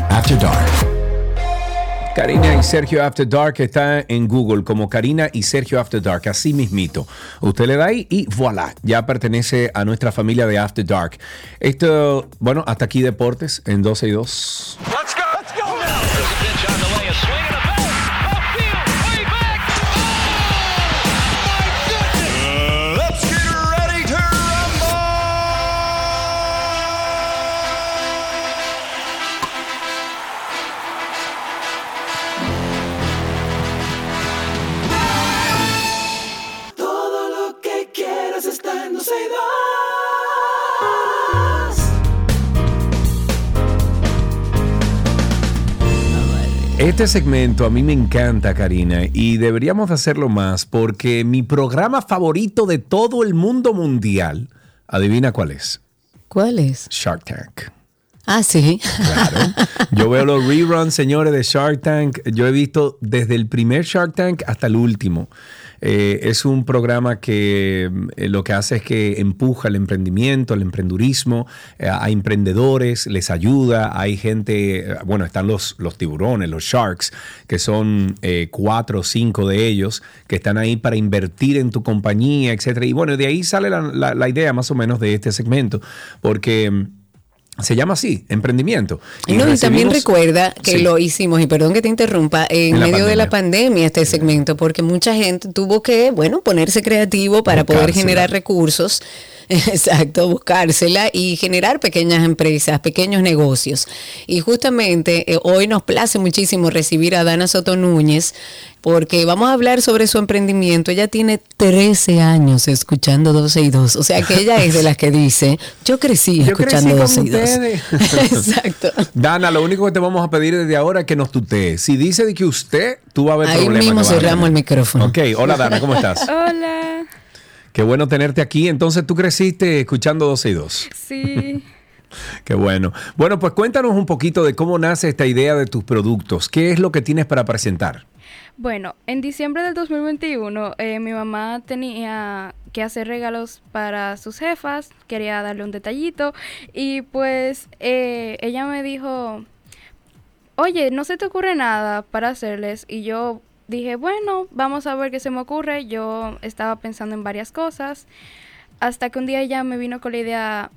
After Dark. Karina y Sergio After Dark está en Google como Karina y Sergio After Dark, así mismito. Usted le da ahí y voilà, ya pertenece a nuestra familia de After Dark. Esto, bueno, hasta aquí deportes en 12 y 2. Este segmento a mí me encanta, Karina, y deberíamos de hacerlo más porque mi programa favorito de todo el mundo mundial, adivina cuál es. ¿Cuál es? Shark Tank. Ah, sí. Claro. Yo veo los reruns, señores, de Shark Tank. Yo he visto desde el primer Shark Tank hasta el último. Eh, es un programa que eh, lo que hace es que empuja el emprendimiento, el emprendurismo, eh, a emprendedores, les ayuda, hay gente, bueno, están los, los tiburones, los sharks, que son cuatro o cinco de ellos, que están ahí para invertir en tu compañía, etcétera. Y bueno, de ahí sale la, la- la idea más o menos de este segmento, porque mm, se llama así, emprendimiento. Y, no, y también recuerda que Sí. lo hicimos, y perdón que te interrumpa, en, medio de la pandemia. este segmento, porque mucha gente tuvo que, bueno, ponerse creativo para poder generar recursos. Exacto, buscársela y generar pequeñas empresas, pequeños negocios. Y justamente eh, hoy nos place muchísimo recibir a Dana Soto Núñez porque vamos a hablar sobre su emprendimiento. Ella tiene 13 años escuchando 12 y 2. O sea que ella es de las que dice, yo crecí Yo escuchando crecí 12 con y 2. ustedes. Exacto. Dana, lo único que te vamos a pedir desde ahora es que nos tutee. Si dice de que usted, tú vas a ver Ahí problemas. mismo que vas a cerramos el micrófono. Ok, hola Dana, ¿cómo estás? Hola, Qué bueno tenerte aquí. Entonces tú creciste escuchando 12 y 2. sí. Qué bueno. Bueno, pues cuéntanos un poquito de cómo nace esta idea de tus productos. ¿Qué es lo que tienes para presentar? Bueno, en diciembre del 2021 eh, mi mamá tenía que hacer regalos para sus jefas, quería darle un detallito y pues eh, ella me dijo, oye, ¿no se te ocurre nada para hacerles? Y yo dije, bueno, vamos a ver qué se me ocurre. Yo estaba pensando en varias cosas hasta que un día ella me vino con la idea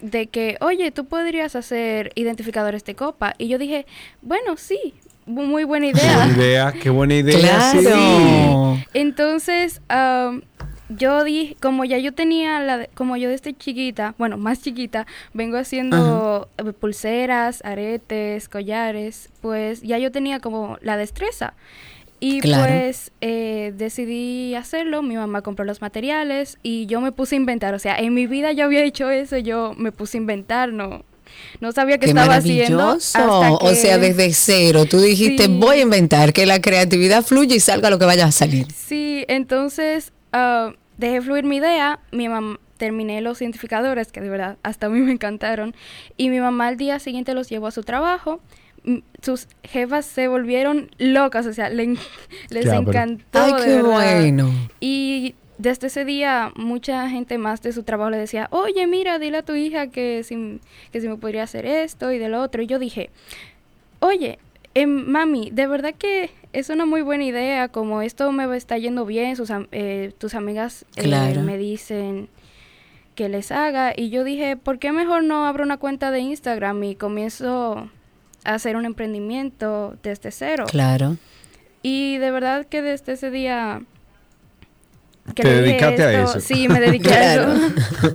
de que, oye, tú podrías hacer identificadores de copa. Y yo dije, bueno, sí, muy buena idea. Buena idea, qué buena idea. Claro. sí. Entonces, am, yo dije, como ya yo tenía, la, de- como yo desde chiquita, bueno, más chiquita, vengo haciendo eh, pulseras, aretes, collares, pues ya yo tenía como la destreza. Y Claro. pues eh, decidí hacerlo, mi mamá compró los materiales y yo me puse a inventar, o sea, en mi vida yo había hecho eso, yo me puse a inventar, no, no sabía qué, Qué estaba haciendo. hasta O sea, que- desde cero. Tú dijiste, Sí. voy a inventar que la creatividad fluya y salga lo que vaya a salir. Sí, entonces ah, dejé fluir mi idea, mi mamá terminé los identificadores que de verdad hasta a mí me encantaron y mi mamá al día siguiente los llevó a su trabajo. Mm, Sus jefas se volvieron locas, o sea, le les Ya, pero- encantó. Ay, de qué verdad. bueno. Y desde ese día mucha gente más de su trabajo le decía, oye, mira, dile a tu hija que si, que si me podría hacer esto y de lo otro. Y yo dije, oye, em, mami, de verdad que es una muy buena idea, como esto me está yendo bien, sus, am- eh, tus amigas eh, Claro. me dicen que les haga. Y yo dije, ¿por qué mejor no abro una cuenta de Instagram y comienzo hacer un emprendimiento desde cero? Claro. Y de verdad que desde ese día... que Te dedicaste a eso. Sí, me dediqué Claro. a eso.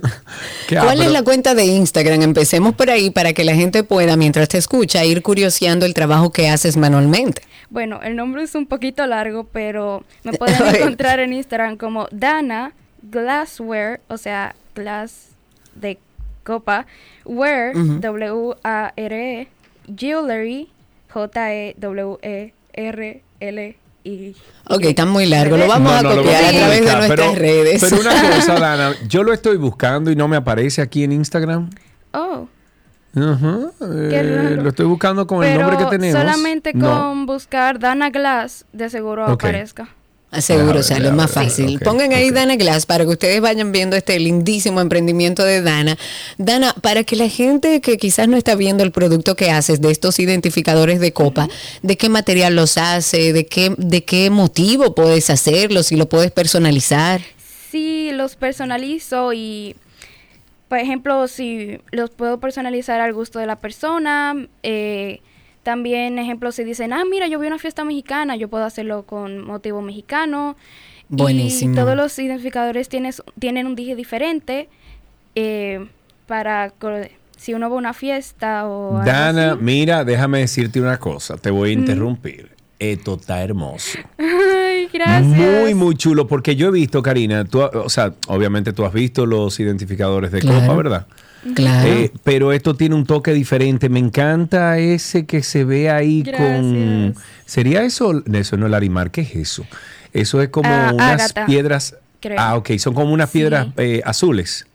¿Qué- ah, ¿Cuál es la cuenta de Instagram? Empecemos por ahí para que la gente pueda, mientras te escucha, ir curioseando el trabajo que haces manualmente. Bueno, el nombre es un poquito largo, pero me pueden encontrar en Instagram como Dana Glassware, o sea, glass de copa, ware, Ujú. W-A-R-E, jewelry, J-E-W-E-R-L-I. Ok, está muy largo. Lo vamos No, a no, copiar vamos a través de nuestras pero- redes. Pero una cosa, Dana, yo lo estoy buscando y no me aparece aquí en Instagram. Oh, Ajá, eh, raro. lo estoy buscando con el pero nombre que tenemos. solamente No. con buscar Dana Glass, de seguro Ok. aparezca. Ah, Seguro ver, sale más ver, fácil. Pongan ahí Dana Glass para que ustedes vayan viendo este lindísimo emprendimiento de Dana. Dana, para que la gente que quizás no está viendo el producto que haces de estos identificadores de copa, ¿de qué material los hace? ¿De qué, de qué motivo puedes hacerlos? Si lo puedes personalizar. Sí, los personalizo y, por ejemplo, si los puedo personalizar al gusto de la persona. eh, también, ejemplo, si dicen, ah, mira, yo vi una fiesta mexicana, yo puedo hacerlo con motivo mexicano. Buenísimo. Y todos los identificadores tienes, tienen un dije diferente eh, para si uno va a una fiesta o algo Dana, así. mira, déjame decirte una cosa, te voy a Mm. interrumpir. Esto está hermoso. Ay, gracias. Muy, muy chulo, porque yo he visto, Karina, tú, o sea, obviamente tú has visto los identificadores de Claro. copa, ¿verdad? Claro. Eh, pero esto tiene un toque diferente. Me encanta ese que se ve ahí con... ¿Sería eso? Eso no es el arimar, ¿qué es eso? Eso es como Ah, unas piedras... creo. Ah, ok, son como unas Sí. piedras eh, azules.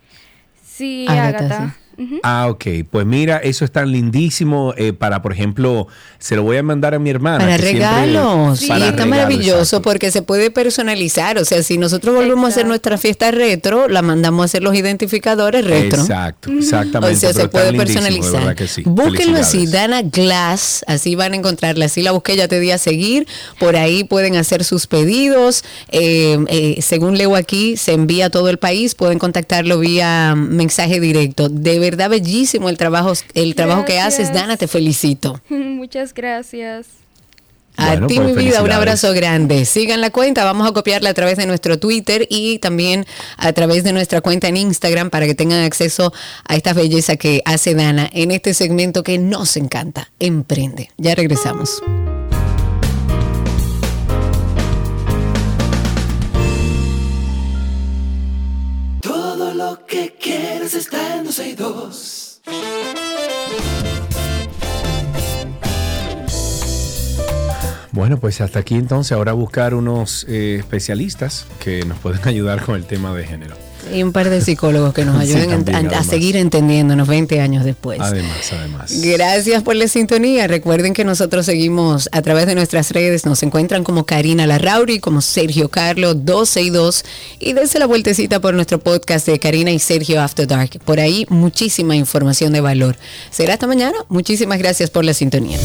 Sí, Ágata, Ah, ok. Pues mira, eso es tan lindísimo eh, para, por ejemplo, se lo voy a mandar a mi hermana. Para que siempre- regalos, sí, para está regalo, maravilloso exacto. porque se puede personalizar. O sea, si nosotros volvemos a hacer nuestra fiesta retro, la mandamos a hacer los identificadores retro. Exacto, exactamente. O sea, se puede personalizar. sí. Búsquenlo así. Dana Glass, así van a encontrarla. Así la busqué, ya te di a seguir. Por ahí pueden hacer sus pedidos. Eh, eh, según leo aquí, se envía a todo el país. Pueden contactarlo vía mensaje directo. De verdad, bellísimo el trabajo, el trabajo que haces. Dana. Te felicito. Muchas gracias. A Bueno, ti, pues, mi vida, un abrazo grande. Sigan la cuenta, vamos a copiarla a través de nuestro Twitter y también a través de nuestra cuenta en Instagram para que tengan acceso a esta belleza que hace Dana en este segmento que nos encanta, Emprende. Ya regresamos. Que quieres está en 12 y 2. Bueno, pues hasta aquí entonces. Ahora buscar unos eh, especialistas que nos pueden ayudar con el tema de género. Y un par de psicólogos que nos ayuden a- también, a, seguir entendiéndonos 20 años después. Además, además. Gracias por la sintonía. Recuerden que nosotros seguimos a través de nuestras redes. Nos encuentran como Karina Larrauri, como Sergio Carlos 12 y 2. Y dense la vueltecita por nuestro podcast de Karina y Sergio After Dark. Por ahí muchísima información de valor. Será hasta mañana. Muchísimas gracias por la sintonía.